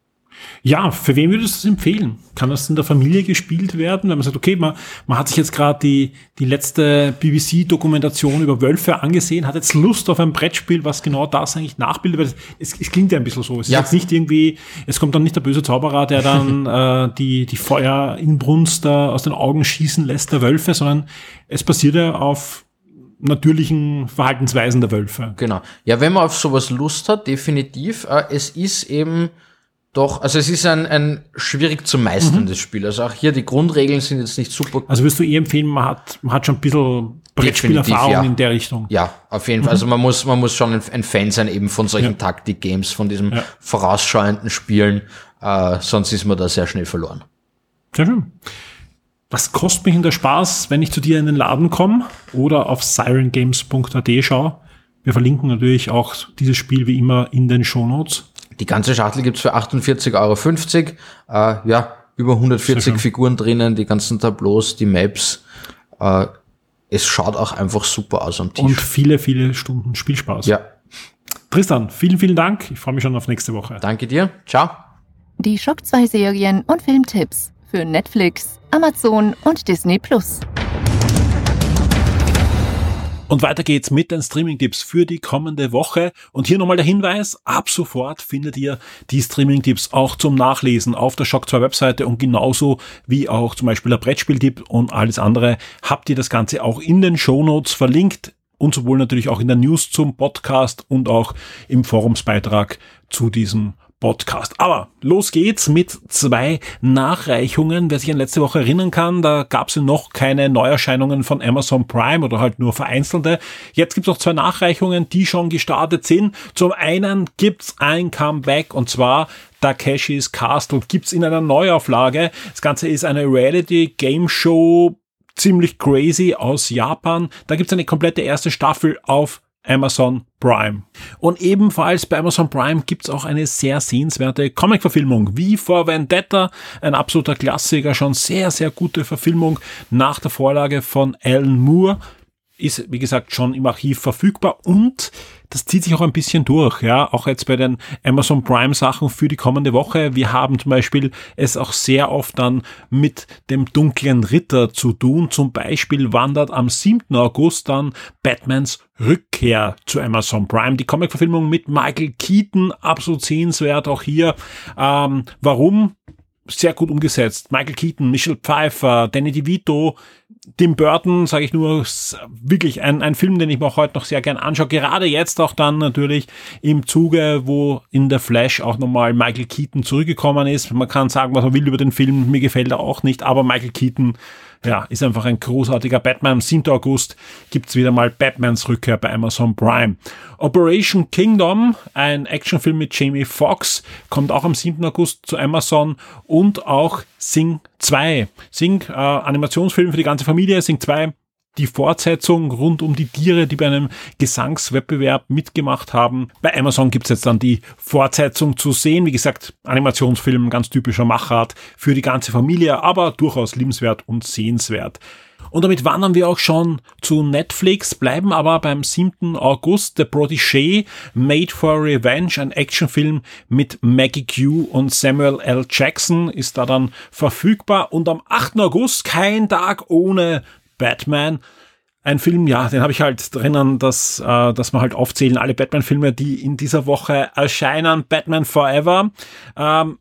Ja, für wen würdest du es empfehlen? Kann das in der Familie gespielt werden, wenn man sagt, okay, man, man hat sich jetzt gerade die, die letzte BBC-Dokumentation über Wölfe angesehen, hat jetzt Lust auf ein Brettspiel, was genau das eigentlich nachbildet, weil es, es klingt ja ein bisschen so. Es ja. ist jetzt nicht irgendwie, es kommt dann nicht der böse Zauberer, der dann äh, die, die Feuerinbrunst da aus den Augen schießen lässt der Wölfe, sondern es basiert ja auf natürlichen Verhaltensweisen der Wölfe. Genau. Ja, wenn man auf sowas Lust hat, definitiv. Äh, es ist eben doch, also es ist ein, ein schwierig zu meisterndes mhm. Spiel. Also auch hier die Grundregeln sind jetzt nicht super. Also wirst du eh empfehlen, man hat, man hat schon ein bisschen Brettspielerfahrung ja. in der Richtung. Ja, auf jeden Fall. Also man muss, man muss schon ein Fan sein eben von solchen ja. Taktik-Games, von diesem ja. vorausschauenden Spielen. Äh, sonst ist man da sehr schnell verloren. Sehr schön. Was kostet mich in der Spaß, wenn ich zu dir in den Laden komme oder auf sirengames.at schaue? Wir verlinken natürlich auch dieses Spiel wie immer in den Shownotes. Die ganze Schachtel gibt's für 48,50 Euro. Äh, ja, über 140 Figuren drinnen, die ganzen Tableaus, die Maps. Äh, es schaut auch einfach super aus am Tisch. Und viele, viele Stunden Spielspaß. Ja. Tristan, vielen, vielen Dank. Ich freue mich schon auf nächste Woche. Danke dir. Ciao. Die Schock 2 Serien und Filmtipps für Netflix, Amazon und Disney Plus. Und weiter geht's mit den Streaming-Tipps für die kommende Woche. Und hier nochmal der Hinweis, ab sofort findet ihr die Streaming-Tipps auch zum Nachlesen auf der Shock 2 Webseite und genauso wie auch zum Beispiel der Brettspiel-Tipp und alles andere habt ihr das Ganze auch in den Shownotes verlinkt und sowohl natürlich auch in der News zum Podcast und auch im Forumsbeitrag zu diesem Podcast. Aber los geht's mit zwei Nachreichungen. Wer sich an letzte Woche erinnern kann, da gab es ja noch keine Neuerscheinungen von Amazon Prime oder halt nur vereinzelte. Jetzt gibt's noch zwei Nachreichungen, die schon gestartet sind. Zum einen gibt's ein Comeback und zwar Takeshis Castle gibt's in einer Neuauflage. Das Ganze ist eine Reality Game Show ziemlich crazy aus Japan. Da gibt's eine komplette erste Staffel auf Amazon Prime. Und ebenfalls bei Amazon Prime gibt's auch eine sehr sehenswerte Comic-Verfilmung, wie vor Vendetta, ein absoluter Klassiker, schon sehr, sehr gute Verfilmung nach der Vorlage von Alan Moore ist, wie gesagt, schon im Archiv verfügbar und das zieht sich auch ein bisschen durch, ja, auch jetzt bei den Amazon Prime Sachen für die kommende Woche. Wir haben zum Beispiel es auch sehr oft dann mit dem dunklen Ritter zu tun. Zum Beispiel wandert am 7. August dann Batmans Rückkehr zu Amazon Prime. Die Comic-Verfilmung mit Michael Keaton, absolut sehenswert auch hier. Ähm, warum? Sehr gut umgesetzt. Michael Keaton, Michelle Pfeiffer, Danny DeVito, Tim Burton, sage ich nur, wirklich ein, ein Film, den ich mir auch heute noch sehr gern anschaue. Gerade jetzt auch dann natürlich im Zuge, wo in der Flash auch nochmal Michael Keaton zurückgekommen ist. Man kann sagen, was man will über den Film, mir gefällt er auch nicht, aber Michael Keaton ja, ist einfach ein großartiger Batman. Am 7. August gibt's wieder mal Batmans Rückkehr bei Amazon Prime. Operation Kingdom, ein Actionfilm mit Jamie Foxx, kommt auch am 7. August zu Amazon und auch Sing 2. Sing, äh, Animationsfilm für die ganze Familie, Sing 2 die Fortsetzung rund um die Tiere, die bei einem Gesangswettbewerb mitgemacht haben. Bei Amazon gibt's jetzt dann die Fortsetzung zu sehen. Wie gesagt, Animationsfilm, ganz typischer Machart für die ganze Familie, aber durchaus liebenswert und sehenswert. Und damit wandern wir auch schon zu Netflix, bleiben aber beim 7. August. The Protégé, Made for Revenge, ein Actionfilm mit Maggie Q und Samuel L. Jackson ist da dann verfügbar. Und am 8. August, kein Tag ohne Batman. Ein Film, ja, den habe ich halt drinnen, dass, äh, dass man halt aufzählen alle Batman-Filme, die in dieser Woche erscheinen. Batman Forever. Ähm,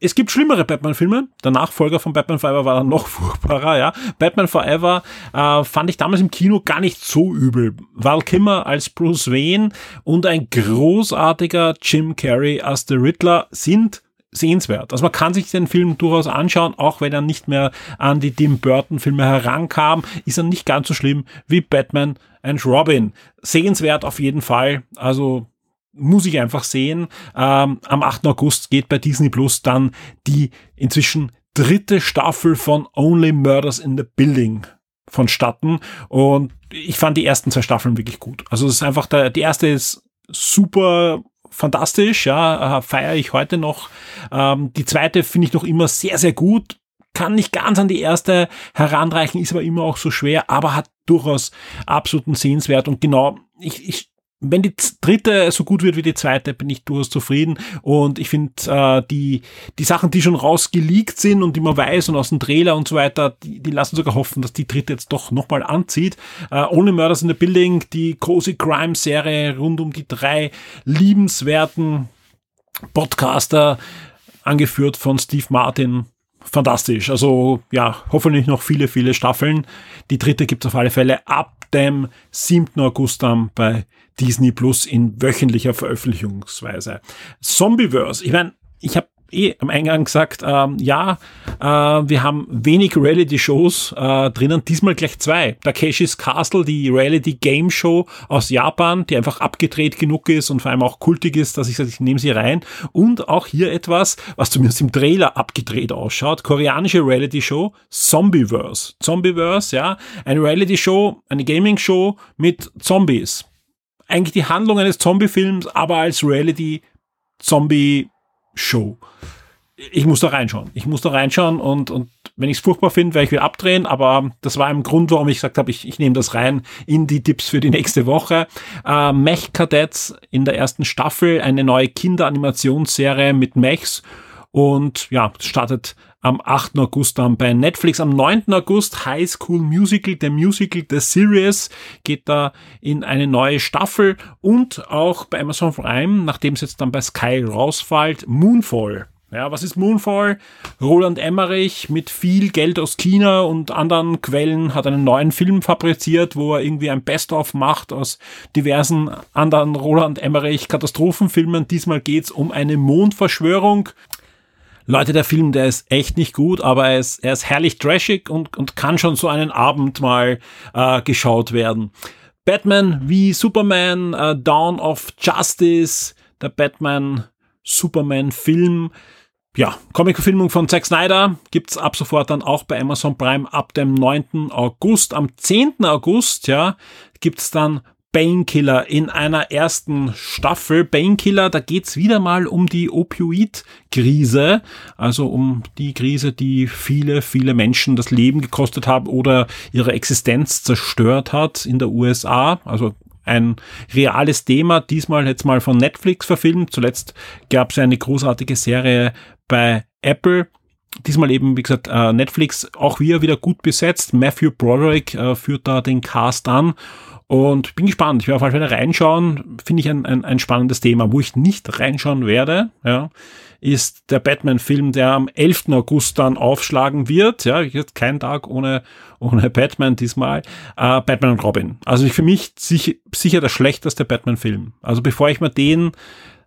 es gibt schlimmere Batman-Filme. Der Nachfolger von Batman Forever war dann noch furchtbarer, ja. Batman Forever äh, fand ich damals im Kino gar nicht so übel. Val Kimmer als Bruce Wayne und ein großartiger Jim Carrey als The Riddler sind sehenswert. Also man kann sich den Film durchaus anschauen, auch wenn er nicht mehr an die Tim Burton Filme herankam, ist er nicht ganz so schlimm wie Batman and Robin. Sehenswert auf jeden Fall. Also muss ich einfach sehen. Ähm, am 8. August geht bei Disney Plus dann die inzwischen dritte Staffel von Only Murders in the Building vonstatten. Und ich fand die ersten zwei Staffeln wirklich gut. Also es ist einfach, der, die erste ist super fantastisch, ja, äh, feiere ich heute noch. Ähm, die zweite finde ich noch immer sehr, sehr gut. Kann nicht ganz an die erste heranreichen, ist aber immer auch so schwer, aber hat durchaus absoluten Sehenswert. Und genau, ich, ich wenn die dritte so gut wird wie die zweite, bin ich durchaus zufrieden. Und ich finde, äh, die, die Sachen, die schon rausgeleakt sind und die man weiß und aus dem Trailer und so weiter, die, die lassen sogar hoffen, dass die dritte jetzt doch nochmal anzieht. Äh, Only Murders in the Building, die Cozy Crime Serie rund um die drei liebenswerten Podcaster, angeführt von Steve Martin, fantastisch. Also ja, hoffentlich noch viele, viele Staffeln. Die dritte gibt's auf alle Fälle ab dem 7. August dann bei Disney Plus in wöchentlicher Veröffentlichungsweise. Zombieverse, ich meine, ich habe eh am Eingang gesagt, ähm, ja, äh, wir haben wenig Reality-Shows äh, drinnen, diesmal gleich zwei. Takeshis Castle, die Reality-Game-Show aus Japan, die einfach abgedreht genug ist und vor allem auch kultig ist, dass ich sage, ich nehme sie rein. Und auch hier etwas, was zumindest im Trailer abgedreht ausschaut, koreanische Reality-Show, Zombieverse. Zombieverse, ja, eine Reality-Show, eine Gaming-Show mit Zombies. Eigentlich die Handlung eines Zombie-Films, aber als Reality-Zombie Show. Ich muss da reinschauen. Ich muss da reinschauen und, und wenn ich es furchtbar finde, werde ich wieder abdrehen, aber das war ein Grund, warum ich gesagt habe, ich, ich nehme das rein in die Tipps für die nächste Woche. Äh, Mech Cadets in der ersten Staffel, eine neue Kinderanimationsserie mit Mechs und ja, startet am 8. August dann bei Netflix. Am 9. August High School Musical, der Musical, der Series geht da in eine neue Staffel und auch bei Amazon Prime, nachdem es jetzt dann bei Sky rausfällt, Moonfall. Ja, was ist Moonfall? Roland Emmerich mit viel Geld aus China und anderen Quellen hat einen neuen Film fabriziert, wo er irgendwie ein Best-of macht aus diversen anderen Roland Emmerich Katastrophenfilmen. Diesmal geht's um eine Mondverschwörung. Leute, der Film, der ist echt nicht gut, aber er ist, er ist herrlich trashig und, und kann schon so einen Abend mal äh, geschaut werden. Batman wie Superman, äh, Dawn of Justice, der Batman Superman Film. Ja, Comic-Verfilmung von Zack Snyder gibt's ab sofort dann auch bei Amazon Prime ab dem 9. August. Am 10. August, ja, gibt's dann Painkiller in einer ersten Staffel. Painkiller, da geht's wieder mal um die Opioid-Krise, also um die Krise, die viele, viele Menschen das Leben gekostet haben oder ihre Existenz zerstört hat in der USA. Also ein reales Thema, diesmal jetzt mal von Netflix verfilmt. Zuletzt gab es eine großartige Serie bei Apple. Diesmal eben, wie gesagt, äh, Netflix auch wieder wieder gut besetzt. Matthew Broderick äh, führt da den Cast an und bin gespannt. Ich werde auf jeden Fall reinschauen. Finde ich ein, ein, ein spannendes Thema. Wo ich nicht reinschauen werde, ja, ist der Batman-Film, der am 11. August dann aufschlagen wird. Ja, jetzt kein Tag ohne, ohne Batman diesmal. Äh, Batman und Robin. Also für mich sicher, sicher der schlechteste Batman-Film. Also bevor ich mir den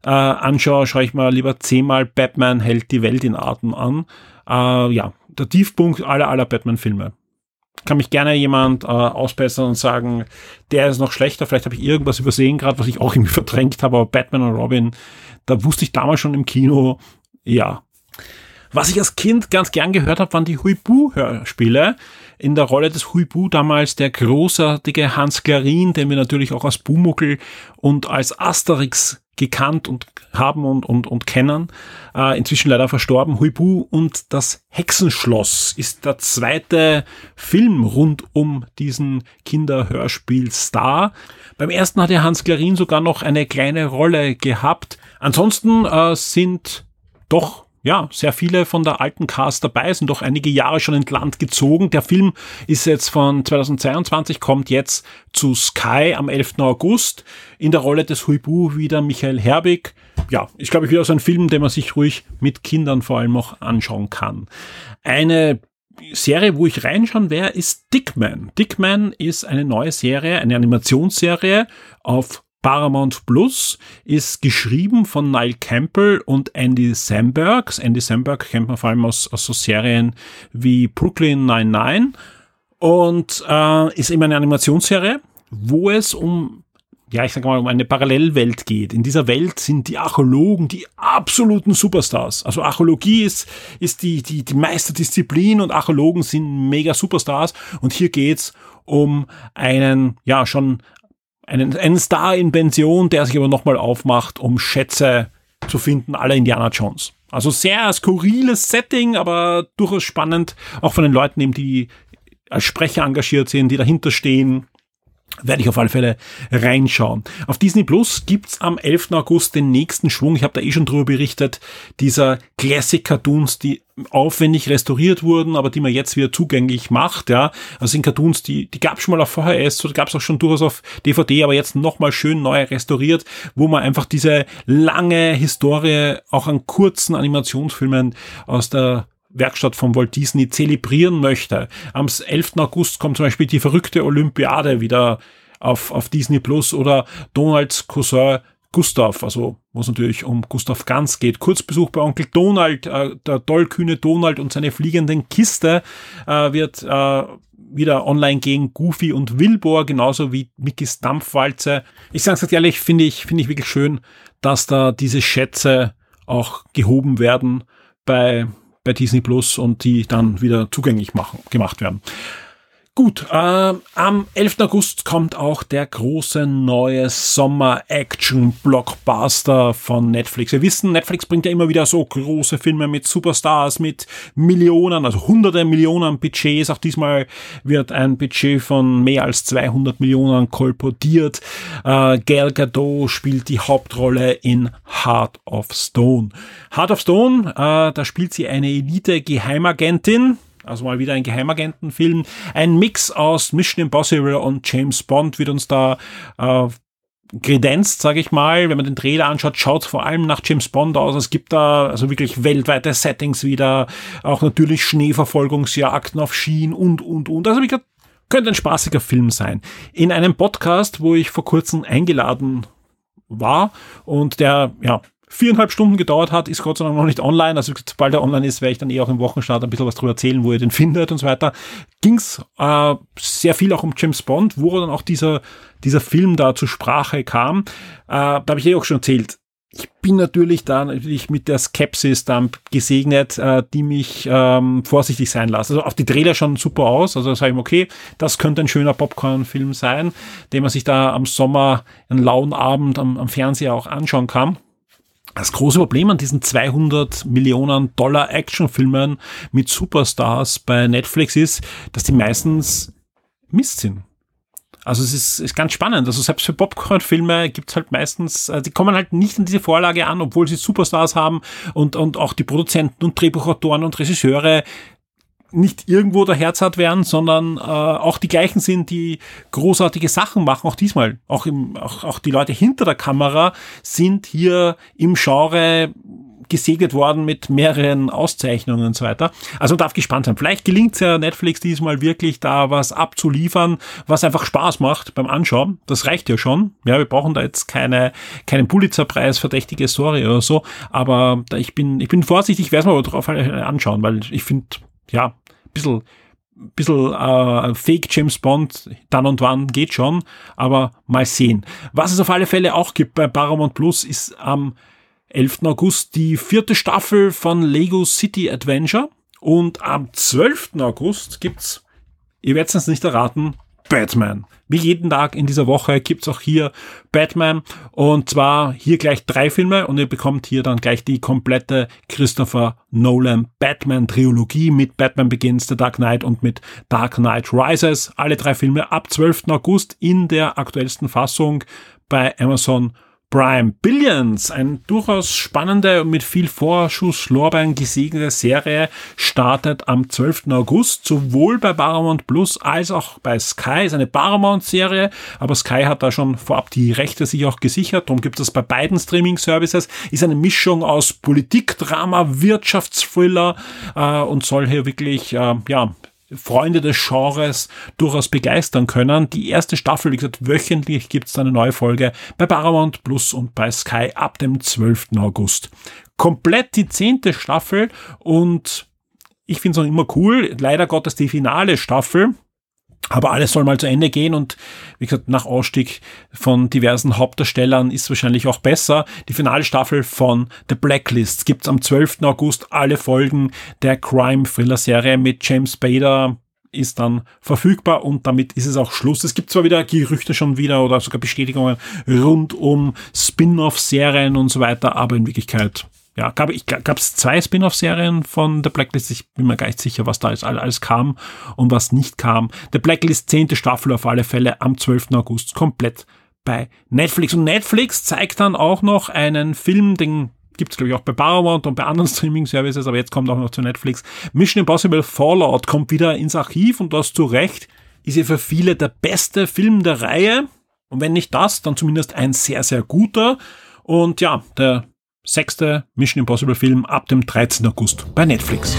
äh, anschaue, schaue ich mal lieber zehnmal Batman hält die Welt in Atem an. Äh, ja, der Tiefpunkt aller aller Batman-Filme kann mich gerne jemand äh, ausbessern und sagen, der ist noch schlechter. Vielleicht habe ich irgendwas übersehen gerade, was ich auch irgendwie verdrängt habe. Aber Batman und Robin, da wusste ich damals schon im Kino, ja. Was ich als Kind ganz gern gehört habe, waren die Huibu-Hörspiele. In der Rolle des Huibu damals der großartige Hans Klarin, den wir natürlich auch als Bumuckel und als Asterix gekannt und haben und, und, und kennen. Äh, inzwischen leider verstorben. Huibu und das Hexenschloss ist der zweite Film rund um diesen Kinderhörspiel-Star. Beim ersten hat ja Hans Klarin sogar noch eine kleine Rolle gehabt. Ansonsten äh, sind doch ja, sehr viele von der alten Cast dabei, sind doch einige Jahre schon ins Land gezogen. Der Film ist jetzt von 2022, kommt jetzt zu Sky am 11. August. In der Rolle des Huibu wieder Michael Herbig, ja, ist glaube ich wieder so ein Film, den man sich ruhig mit Kindern vor allem auch anschauen kann. Eine Serie, wo ich reinschauen werde, ist Dickman. Dickman ist eine neue Serie, eine Animationsserie auf Paramount Plus, ist geschrieben von Niall Campbell und Andy Samberg. Andy Samberg kennt man vor allem aus, aus so Serien wie Brooklyn 99 und äh, ist eben eine Animationsserie, wo es um ja, ich sag mal, um eine Parallelwelt geht. In dieser Welt sind die Archäologen die absoluten Superstars. Also Archäologie ist, ist die, die, die Meisterdisziplin und Archäologen sind mega Superstars. Und hier geht's um einen, ja, schon einen, einen Star in Pension, der sich aber nochmal aufmacht, um Schätze zu finden, aller Indiana Jones. Also sehr skurriles Setting, aber durchaus spannend, auch von den Leuten eben, die als Sprecher engagiert sind, die dahinter stehen werde ich auf alle Fälle reinschauen. Auf Disney Plus gibt's am 11. August den nächsten Schwung. Ich habe da eh schon drüber berichtet. Dieser Classic Cartoons, die aufwendig restauriert wurden, aber die man jetzt wieder zugänglich macht. Ja, also sind Cartoons, die die gab's schon mal auf VHS, oder gab's auch schon durchaus auf DVD, aber jetzt nochmal schön neu restauriert, wo man einfach diese lange Historie auch an kurzen Animationsfilmen aus der Werkstatt von Walt Disney zelebrieren möchte. Am 11. August kommt zum Beispiel die verrückte Olympiade wieder auf, auf Disney Plus oder Donalds Cousin Gustav, also wo es natürlich um Gustav Ganz geht. Kurzbesuch bei Onkel Donald, äh, der tollkühne Donald und seine fliegenden Kiste äh, wird äh, wieder online gegen Goofy und Wilbur, genauso wie Mickys Dampfwalze. Ich sage es ehrlich, finde ich, finde ich wirklich schön, dass da diese Schätze auch gehoben werden bei bei Disney Plus und die dann wieder zugänglich machen, gemacht werden. Gut, äh, am 11. August kommt auch der große neue Sommer-Action-Blockbuster von Netflix. Wir wissen, Netflix bringt ja immer wieder so große Filme mit Superstars, mit Millionen, also hunderte Millionen Budgets. Auch diesmal wird ein Budget von mehr als 200 Millionen kolportiert. Äh, Gal Gadot spielt die Hauptrolle in Heart of Stone. Heart of Stone, äh, da spielt sie eine Elite-Geheimagentin also mal wieder ein Geheimagentenfilm. Ein Mix aus Mission Impossible und James Bond wird uns da äh, kredenzt, sage ich mal. Wenn man den Trailer anschaut, schaut vor allem nach James Bond aus. Es gibt da also wirklich weltweite Settings wieder, auch natürlich Schneeverfolgungsjagden auf Schienen und, und, und. Also wie gesagt, könnte ein spaßiger Film sein. In einem Podcast, wo ich vor kurzem eingeladen war und der, ja, viereinhalb Stunden gedauert hat, ist Gott sei Dank noch nicht online. Also sobald er online ist, werde ich dann eh auch im Wochenstart ein bisschen was drüber erzählen, wo ihr den findet und so weiter. Ging's äh, sehr viel auch um James Bond, wo dann auch dieser, dieser Film da zur Sprache kam. Äh, da habe ich eh auch schon erzählt. Ich bin natürlich da natürlich mit der Skepsis dann gesegnet, äh, die mich ähm, vorsichtig sein lässt. Also auf die Trailer schon super aus. Also sage ich mir, okay, das könnte ein schöner Popcorn-Film sein, den man sich da am Sommer, einen lauen Abend am, am Fernseher auch anschauen kann. Das große Problem an diesen 200 Millionen Dollar Actionfilmen mit Superstars bei Netflix ist, dass die meistens Mist sind. Also es ist, ist ganz spannend. Also selbst für Popcorn-Filme gibt's halt meistens, äh, die kommen halt nicht an diese Vorlage an, obwohl sie Superstars haben und, und auch die Produzenten und Drehbuchautoren und Regisseure nicht irgendwo der Herzart werden, sondern äh, auch die gleichen sind, die großartige Sachen machen, auch diesmal. Auch, im, auch, auch die Leute hinter der Kamera sind hier im Genre gesegnet worden mit mehreren Auszeichnungen und so weiter. Also man darf gespannt sein. Vielleicht gelingt es ja Netflix diesmal wirklich da was abzuliefern, was einfach Spaß macht beim Anschauen. Das reicht ja schon. Ja, wir brauchen da jetzt keine, keinen Pulitzerpreis verdächtige Story oder so. Aber ich bin, ich bin vorsichtig, ich werde es mal drauf anschauen, weil ich finde, ja, bisschen, bisschen äh, Fake James Bond dann und wann geht schon, aber mal sehen. Was es auf alle Fälle auch gibt bei Paramount Plus ist am 11. August die vierte Staffel von Lego City Adventure und am 12. August gibt's, ihr werdet es nicht erraten, Batman. Wie jeden Tag in dieser Woche gibt's auch hier Batman und zwar hier gleich drei Filme und ihr bekommt hier dann gleich die komplette Christopher Nolan Batman Trilogie mit Batman Begins, The Dark Knight und mit Dark Knight Rises. Alle drei Filme ab 12. August in der aktuellsten Fassung bei Amazon Prime. Billions, ein durchaus spannende und mit viel Vorschusslorbeeren gesegnete Serie, startet am 12. August, sowohl bei Paramount Plus als auch bei Sky. Ist eine Paramount-Serie, aber Sky hat da schon vorab die Rechte sich auch gesichert. Darum gibt es bei beiden Streaming-Services. Ist eine Mischung aus Politik, Drama, Wirtschaftsthriller äh, und soll hier wirklich, äh, ja, Freunde des Genres durchaus begeistern können. Die erste Staffel, wie gesagt, wöchentlich gibt es eine neue Folge bei Paramount Plus und bei Sky ab dem 12. August. Komplett die zehnte Staffel und ich finde es auch immer cool. Leider Gottes die finale Staffel aber alles soll mal zu Ende gehen und wie gesagt, nach Ausstieg von diversen Hauptdarstellern ist wahrscheinlich auch besser. Die Finalstaffel von The Blacklist gibt's am 12. August alle Folgen der Crime-Thriller-Serie mit James Bader ist dann verfügbar und damit ist es auch Schluss. Es gibt zwar wieder Gerüchte schon wieder oder sogar Bestätigungen rund um Spin-off-Serien und so weiter, aber in Wirklichkeit ja, gab ich gab es zwei Spin-off-Serien von The Blacklist. Ich bin mir gar nicht sicher, was da jetzt alles kam und was nicht kam. The Blacklist zehnte Staffel auf alle Fälle am 12. August komplett bei Netflix. Und Netflix zeigt dann auch noch einen Film, den gibt's glaube ich auch bei Paramount und bei anderen Streaming-Services, aber jetzt kommt auch noch zu Netflix. Mission Impossible Fallout kommt wieder ins Archiv und das zu Recht ist ja für viele der beste Film der Reihe. Und wenn nicht das, dann zumindest ein sehr, sehr guter. Und ja, der sechste Mission Impossible Film ab dem 13. August bei Netflix.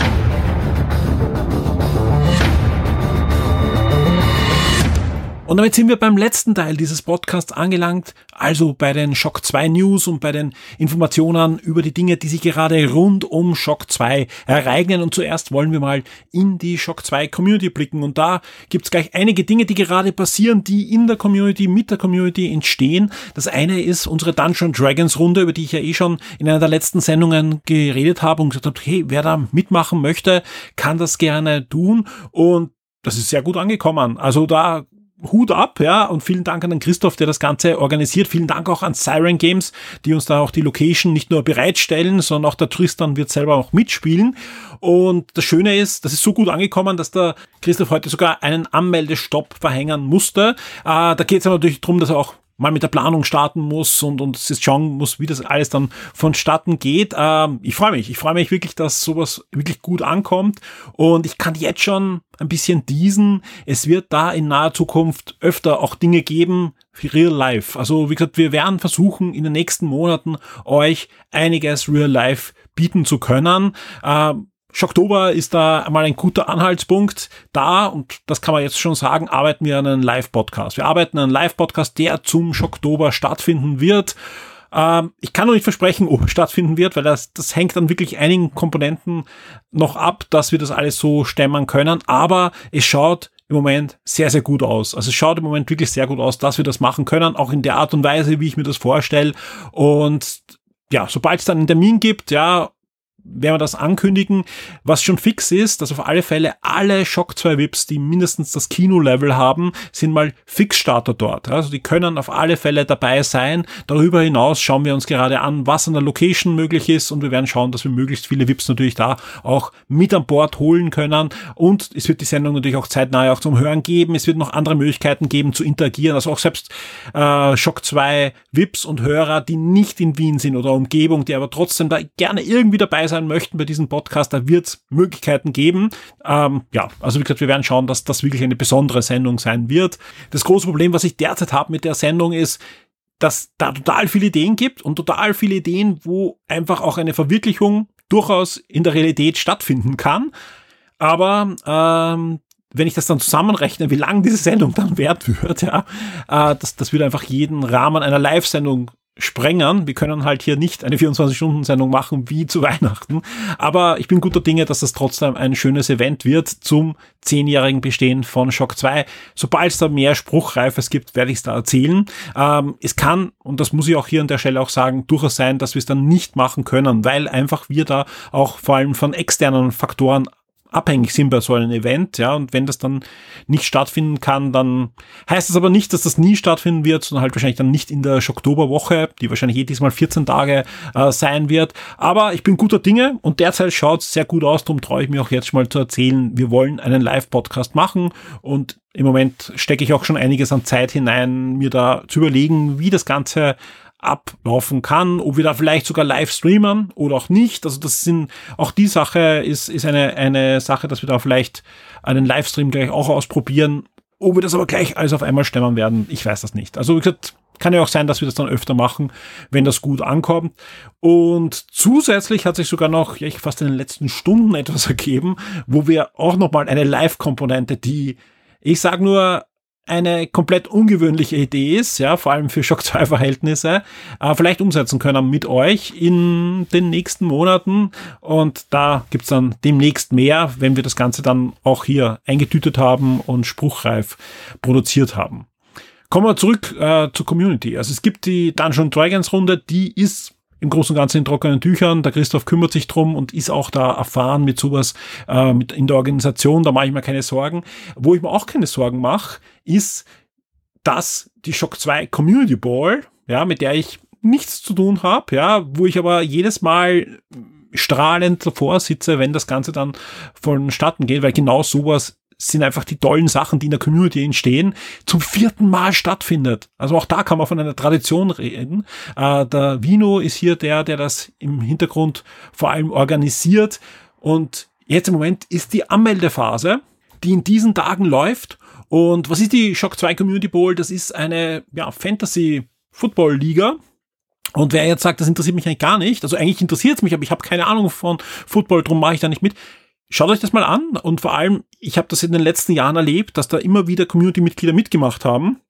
Und damit sind wir beim letzten Teil dieses Podcasts angelangt, also bei den Shock 2 News und bei den Informationen über die Dinge, die sich gerade rund um Shock 2 ereignen. Und zuerst wollen wir mal in die Shock 2 Community blicken. Und da gibt's gleich einige Dinge, die gerade passieren, die in der Community, mit der Community entstehen. Das eine ist unsere Dungeon Dragons Runde, über die ich ja eh schon in einer der letzten Sendungen geredet habe und gesagt habe, hey, wer da mitmachen möchte, kann das gerne tun. Und das ist sehr gut angekommen. Also da Hut ab, ja, und vielen Dank an den Christoph, der das Ganze organisiert. Vielen Dank auch an Siren Games, die uns da auch die Location nicht nur bereitstellen, sondern auch der Tristan wird selber auch mitspielen. Und das Schöne ist, das ist so gut angekommen, dass der Christoph heute sogar einen Anmeldestopp verhängen musste. Äh, da geht es natürlich darum, dass er auch mal mit der Planung starten muss und, und schauen muss, wie das alles dann vonstatten geht. Ähm, ich freue mich. Ich freue mich wirklich, dass sowas wirklich gut ankommt. Und ich kann jetzt schon ein bisschen diesen. Es wird da in naher Zukunft öfter auch Dinge geben, für Real Life. Also wie gesagt, wir werden versuchen, in den nächsten Monaten euch einiges Real Life bieten zu können. Ähm, Schocktober ist da einmal ein guter Anhaltspunkt. Da, und das kann man jetzt schon sagen, arbeiten wir an einem Live-Podcast. Wir arbeiten an einem Live-Podcast, der zum Schocktober stattfinden wird. Ähm, ich kann noch nicht versprechen, ob er stattfinden wird, weil das, das hängt dann wirklich einigen Komponenten noch ab, dass wir das alles so stemmen können. Aber es schaut im Moment sehr, sehr gut aus. Also es schaut im Moment wirklich sehr gut aus, dass wir das machen können, auch in der Art und Weise, wie ich mir das vorstelle. Und ja, sobald es dann einen Termin gibt, ja, werden wir das ankündigen. Was schon fix ist, dass auf alle Fälle alle Shock 2 VIPs, die mindestens das Kino-Level haben, sind mal Fixstarter dort. Also die können auf alle Fälle dabei sein. Darüber hinaus schauen wir uns gerade an, was an der Location möglich ist und wir werden schauen, dass wir möglichst viele VIPs natürlich da auch mit an Bord holen können. Und es wird die Sendung natürlich auch zeitnah auch zum Hören geben. Es wird noch andere Möglichkeiten geben zu interagieren. Also auch selbst äh, Shock 2 VIPs und Hörer, die nicht in Wien sind oder Umgebung, die aber trotzdem da gerne irgendwie dabei sein möchten bei diesem Podcast, da wird es Möglichkeiten geben. Ähm, ja, also wie gesagt, wir werden schauen, dass das wirklich eine besondere Sendung sein wird. Das große Problem, was ich derzeit habe mit der Sendung ist, dass da total viele Ideen gibt und total viele Ideen, wo einfach auch eine Verwirklichung durchaus in der Realität stattfinden kann. Aber ähm, wenn ich das dann zusammenrechne, wie lang diese Sendung dann wert wird, ja, äh, das, das würde einfach jeden Rahmen einer Live-Sendung sprengen. Wir können halt hier nicht eine 24-Stunden-Sendung machen wie zu Weihnachten. Aber ich bin guter Dinge, dass das trotzdem ein schönes Event wird zum zehnjährigen Bestehen von Shock 2. Sobald es da mehr Spruchreifes gibt, werde ich es da erzählen. Ähm, es kann, und das muss ich auch hier an der Stelle auch sagen, durchaus sein, dass wir es dann nicht machen können, weil einfach wir da auch vor allem von externen Faktoren abhängig sind bei so einem Event, ja, und wenn das dann nicht stattfinden kann, dann heißt das aber nicht, dass das nie stattfinden wird, sondern halt wahrscheinlich dann nicht in der Oktoberwoche, die wahrscheinlich jedes Mal 14 Tage äh, sein wird. Aber ich bin guter Dinge und derzeit schaut es sehr gut aus, darum traue ich mir auch jetzt mal zu erzählen, wir wollen einen Live-Podcast machen und im Moment stecke ich auch schon einiges an Zeit hinein, mir da zu überlegen, wie das Ganze ablaufen kann, ob wir da vielleicht sogar live streamen oder auch nicht. Also das sind auch die Sache ist, ist eine, eine Sache, dass wir da vielleicht einen Livestream gleich auch ausprobieren. Ob wir das aber gleich alles auf einmal stemmen werden, ich weiß das nicht. Also wie gesagt, kann ja auch sein, dass wir das dann öfter machen, wenn das gut ankommt. Und zusätzlich hat sich sogar noch, ja, ich fast in den letzten Stunden etwas ergeben, wo wir auch nochmal eine Live-Komponente, die, ich sage nur, eine komplett ungewöhnliche Idee ist, ja, vor allem für Shock 2 Verhältnisse, äh, vielleicht umsetzen können mit euch in den nächsten Monaten. Und da gibt's dann demnächst mehr, wenn wir das Ganze dann auch hier eingetütet haben und spruchreif produziert haben. Kommen wir zurück äh, zur Community. Also es gibt die Dungeon Dragons Runde, die ist im Großen und Ganzen in trockenen Tüchern. Der Christoph kümmert sich drum und ist auch da erfahren mit sowas äh, mit in der Organisation. Da mache ich mir keine Sorgen. Wo ich mir auch keine Sorgen mache, ist, dass die Shock 2 Community Ball, ja, mit der ich nichts zu tun habe, ja, wo ich aber jedes Mal strahlend davor sitze, wenn das Ganze dann vonstatten geht, weil genau sowas sind einfach die tollen Sachen, die in der Community entstehen, zum vierten Mal stattfindet. Also auch da kann man von einer Tradition reden. Äh, der Vino ist hier der, der das im Hintergrund vor allem organisiert. Und jetzt im Moment ist die Anmeldephase, die in diesen Tagen läuft. Und was ist die Shock 2 Community Bowl? Das ist eine ja, Fantasy Football Liga. Und wer jetzt sagt, das interessiert mich eigentlich gar nicht, also eigentlich interessiert es mich, aber ich habe keine Ahnung von Football, drum mache ich da nicht mit. Schaut euch das mal an und vor allem, ich habe das in den letzten Jahren erlebt, dass da immer wieder Community-Mitglieder mitgemacht haben,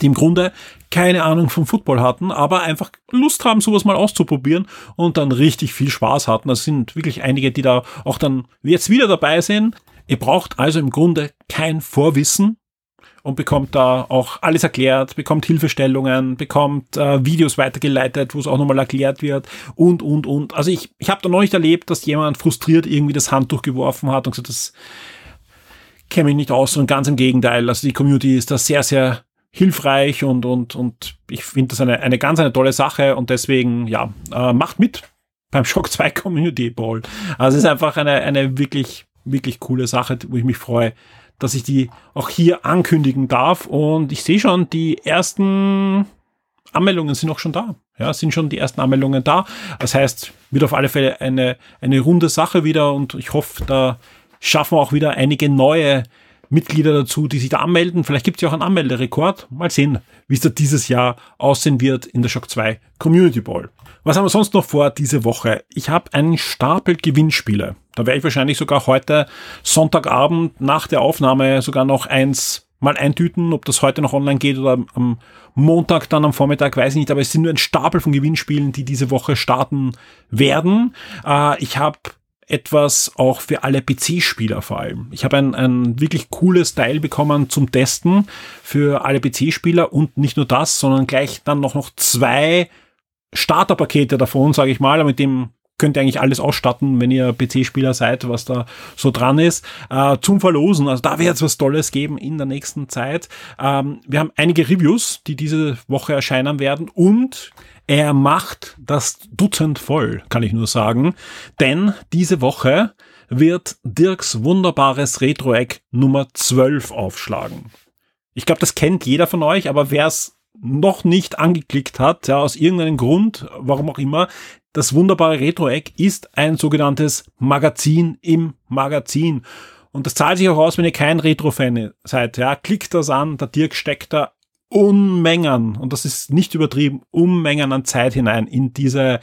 die im Grunde keine Ahnung vom Football hatten, aber einfach Lust haben, sowas mal auszuprobieren und dann richtig viel Spaß hatten. Das sind wirklich einige, die da auch dann jetzt wieder dabei sind. Ihr braucht also im Grunde kein Vorwissen, und bekommt da auch alles erklärt, bekommt Hilfestellungen, bekommt äh, Videos weitergeleitet, wo es auch nochmal erklärt wird und, und, und. Also ich, ich habe da noch nicht erlebt, dass jemand frustriert irgendwie das Handtuch geworfen hat und gesagt, das kenne ich nicht aus, und ganz im Gegenteil. Also die Community ist da sehr, sehr hilfreich und, und, und ich finde das eine, eine ganz eine tolle Sache und deswegen, ja, äh, macht mit beim Shock 2 Community Ball. Also es ist einfach eine, eine wirklich, wirklich coole Sache, wo ich mich freue, dass ich die auch hier ankündigen darf. Und ich sehe schon, die ersten Anmeldungen sind auch schon da. Ja, sind schon die ersten Anmeldungen da. Das heißt, wird auf alle Fälle eine, eine runde Sache wieder und ich hoffe, da schaffen wir auch wieder einige neue Mitglieder dazu, die sich da anmelden. Vielleicht gibt es ja auch einen Anmelderekord. Mal sehen, wie es da dieses Jahr aussehen wird in der Shock 2 Community Ball. Was haben wir sonst noch vor diese Woche? Ich habe einen Stapel Gewinnspiele. Da werde ich wahrscheinlich sogar heute Sonntagabend nach der Aufnahme sogar noch eins mal eintüten, ob das heute noch online geht oder am Montag dann am Vormittag, weiß ich nicht, aber es sind nur ein Stapel von Gewinnspielen, die diese Woche starten werden. Äh, ich habe etwas auch für alle PC-Spieler vor allem. Ich habe ein, ein wirklich cooles Teil bekommen zum Testen für alle PC-Spieler und nicht nur das, sondern gleich dann noch, noch zwei Starterpakete davon, sage ich mal, mit dem könnt ihr eigentlich alles ausstatten, wenn ihr PC-Spieler seid, was da so dran ist, äh, zum Verlosen. Also da wird es was Tolles geben in der nächsten Zeit. Ähm, wir haben einige Reviews, die diese Woche erscheinen werden und er macht das Dutzend voll, kann ich nur sagen. Denn diese Woche wird Dirks wunderbares Retro-Eck Nummer 12 aufschlagen. Ich glaube, das kennt jeder von euch, aber wer es noch nicht angeklickt hat, ja, aus irgendeinem Grund, warum auch immer, das wunderbare Retro-Eck ist ein sogenanntes Magazin im Magazin. Und das zahlt sich auch aus, wenn ihr kein Retro-Fan seid. Ja, klickt das an, der Dirk steckt da Unmengen, und das ist nicht übertrieben, Unmengen an Zeit hinein in diese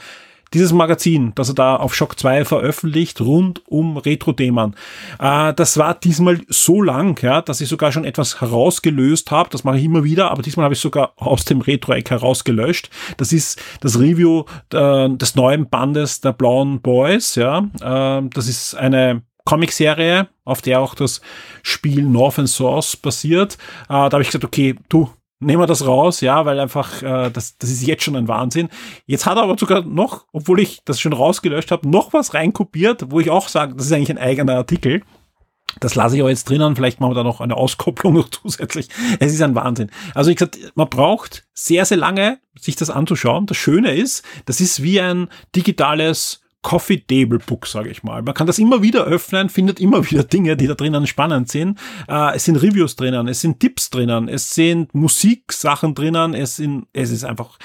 dieses Magazin, das er da auf Shock 2 veröffentlicht, rund um Retro-Themen. Äh, das war diesmal so lang, ja, dass ich sogar schon etwas herausgelöst habe. Das mache ich immer wieder, aber diesmal habe ich sogar aus dem Retro-Eck herausgelöscht. Das ist das Review äh, des neuen Bandes der Blauen Boys, ja. Äh, das ist eine Comicserie, auf der auch das Spiel North and Source basiert. Äh, da habe ich gesagt, okay, du, nehmen wir das raus, ja, weil einfach, äh, das, das ist jetzt schon ein Wahnsinn. Jetzt hat er aber sogar noch, obwohl ich das schon rausgelöscht habe, noch was reinkopiert, wo ich auch sage, das ist eigentlich ein eigener Artikel. Das lasse ich auch jetzt drinnen, vielleicht machen wir da noch eine Auskopplung noch zusätzlich. Es ist ein Wahnsinn. Also ich gesagt, man braucht sehr, sehr lange, sich das anzuschauen. Das Schöne ist, das ist wie ein digitales Coffee Table Book, sage ich mal. Man kann das immer wieder öffnen, findet immer wieder Dinge, die da drinnen spannend sind. Äh, es sind Reviews drinnen, es sind Tipps drinnen, es sind Musiksachen drinnen, es sind, es ist einfach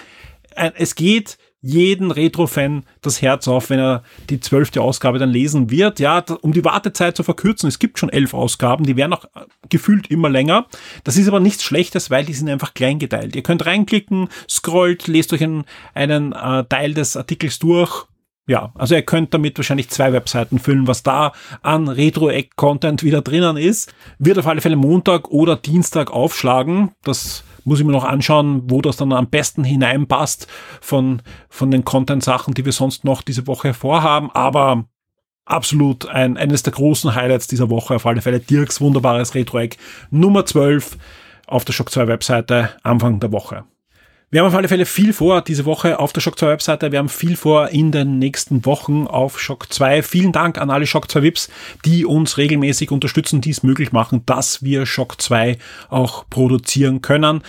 es geht jeden Retro-Fan das Herz auf, wenn er die zwölfte Ausgabe dann lesen wird. Ja, um die Wartezeit zu verkürzen, es gibt schon elf Ausgaben, die werden auch äh, gefühlt immer länger. Das ist aber nichts Schlechtes, weil die sind einfach klein geteilt. Ihr könnt reinklicken, scrollt, lest euch einen, einen äh, Teil des Artikels durch. Ja, also ihr könnt damit wahrscheinlich zwei Webseiten füllen, was da an Retro-Content wieder drinnen ist. Wird auf alle Fälle Montag oder Dienstag aufschlagen. Das muss ich mir noch anschauen, wo das dann am besten hineinpasst von, von den Content-Sachen, die wir sonst noch diese Woche vorhaben. Aber absolut ein, eines der großen Highlights dieser Woche auf alle Fälle. Dirks wunderbares Retro-Eck Nummer 12 auf der Shock 2 Webseite Anfang der Woche. Wir haben auf alle Fälle viel vor diese Woche auf der Shock 2 Webseite. Wir haben viel vor in den nächsten Wochen auf Shock 2. Vielen Dank an alle Shock 2 Vips, die uns regelmäßig unterstützen, die es möglich machen, dass wir Shock 2 auch produzieren können.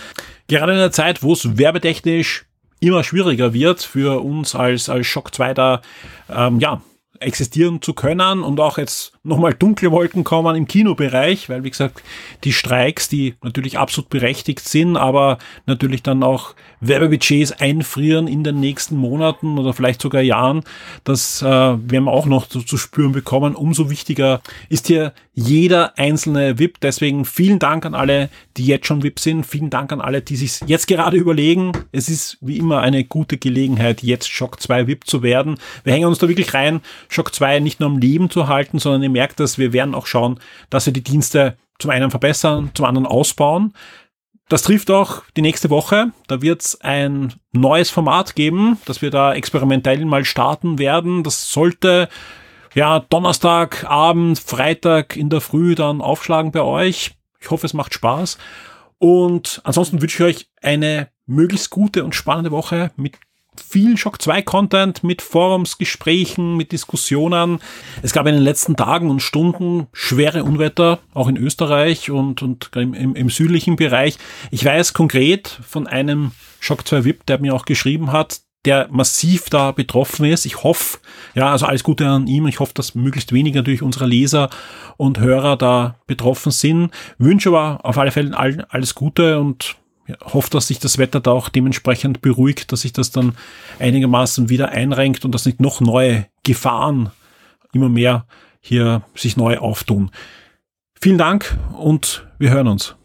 Gerade in der Zeit, wo es werbetechnisch immer schwieriger wird für uns als, als Shock 2 da, ähm, ja, existieren zu können und auch jetzt nochmal dunkle Wolken kommen im Kinobereich, weil wie gesagt, die Streiks, die natürlich absolut berechtigt sind, aber natürlich dann auch Werbebudgets einfrieren in den nächsten Monaten oder vielleicht sogar Jahren, das äh, werden wir auch noch zu, zu spüren bekommen. Umso wichtiger ist hier jeder einzelne VIP. Deswegen vielen Dank an alle, die jetzt schon VIP sind. Vielen Dank an alle, die sich jetzt gerade überlegen. Es ist wie immer eine gute Gelegenheit, jetzt Shock 2 VIP zu werden. Wir hängen uns da wirklich rein, Shock 2 nicht nur am Leben zu halten, sondern ihr merkt dass wir werden auch schauen, dass wir die Dienste zum einen verbessern, zum anderen ausbauen. Das trifft auch die nächste Woche. Da wird es ein neues Format geben, das wir da experimentell mal starten werden. Das sollte ja Donnerstag, Abend, Freitag in der Früh dann aufschlagen bei euch. Ich hoffe, es macht Spaß. Und ansonsten wünsche ich euch eine möglichst gute und spannende Woche mit viel Shock 2 Content mit Forumsgesprächen, mit Diskussionen. Es gab in den letzten Tagen und Stunden schwere Unwetter, auch in Österreich und, und im, im, südlichen Bereich. Ich weiß konkret von einem Shock 2 VIP, der mir auch geschrieben hat, der massiv da betroffen ist. Ich hoffe, ja, also alles Gute an ihm. Ich hoffe, dass möglichst wenig natürlich unserer Leser und Hörer da betroffen sind. Wünsche aber auf alle Fälle alles Gute und ja, hoffe, dass sich das Wetter da auch dementsprechend beruhigt, dass sich das dann einigermaßen wieder einrenkt und dass nicht noch neue Gefahren immer mehr hier sich neu auftun. Vielen Dank und wir hören uns.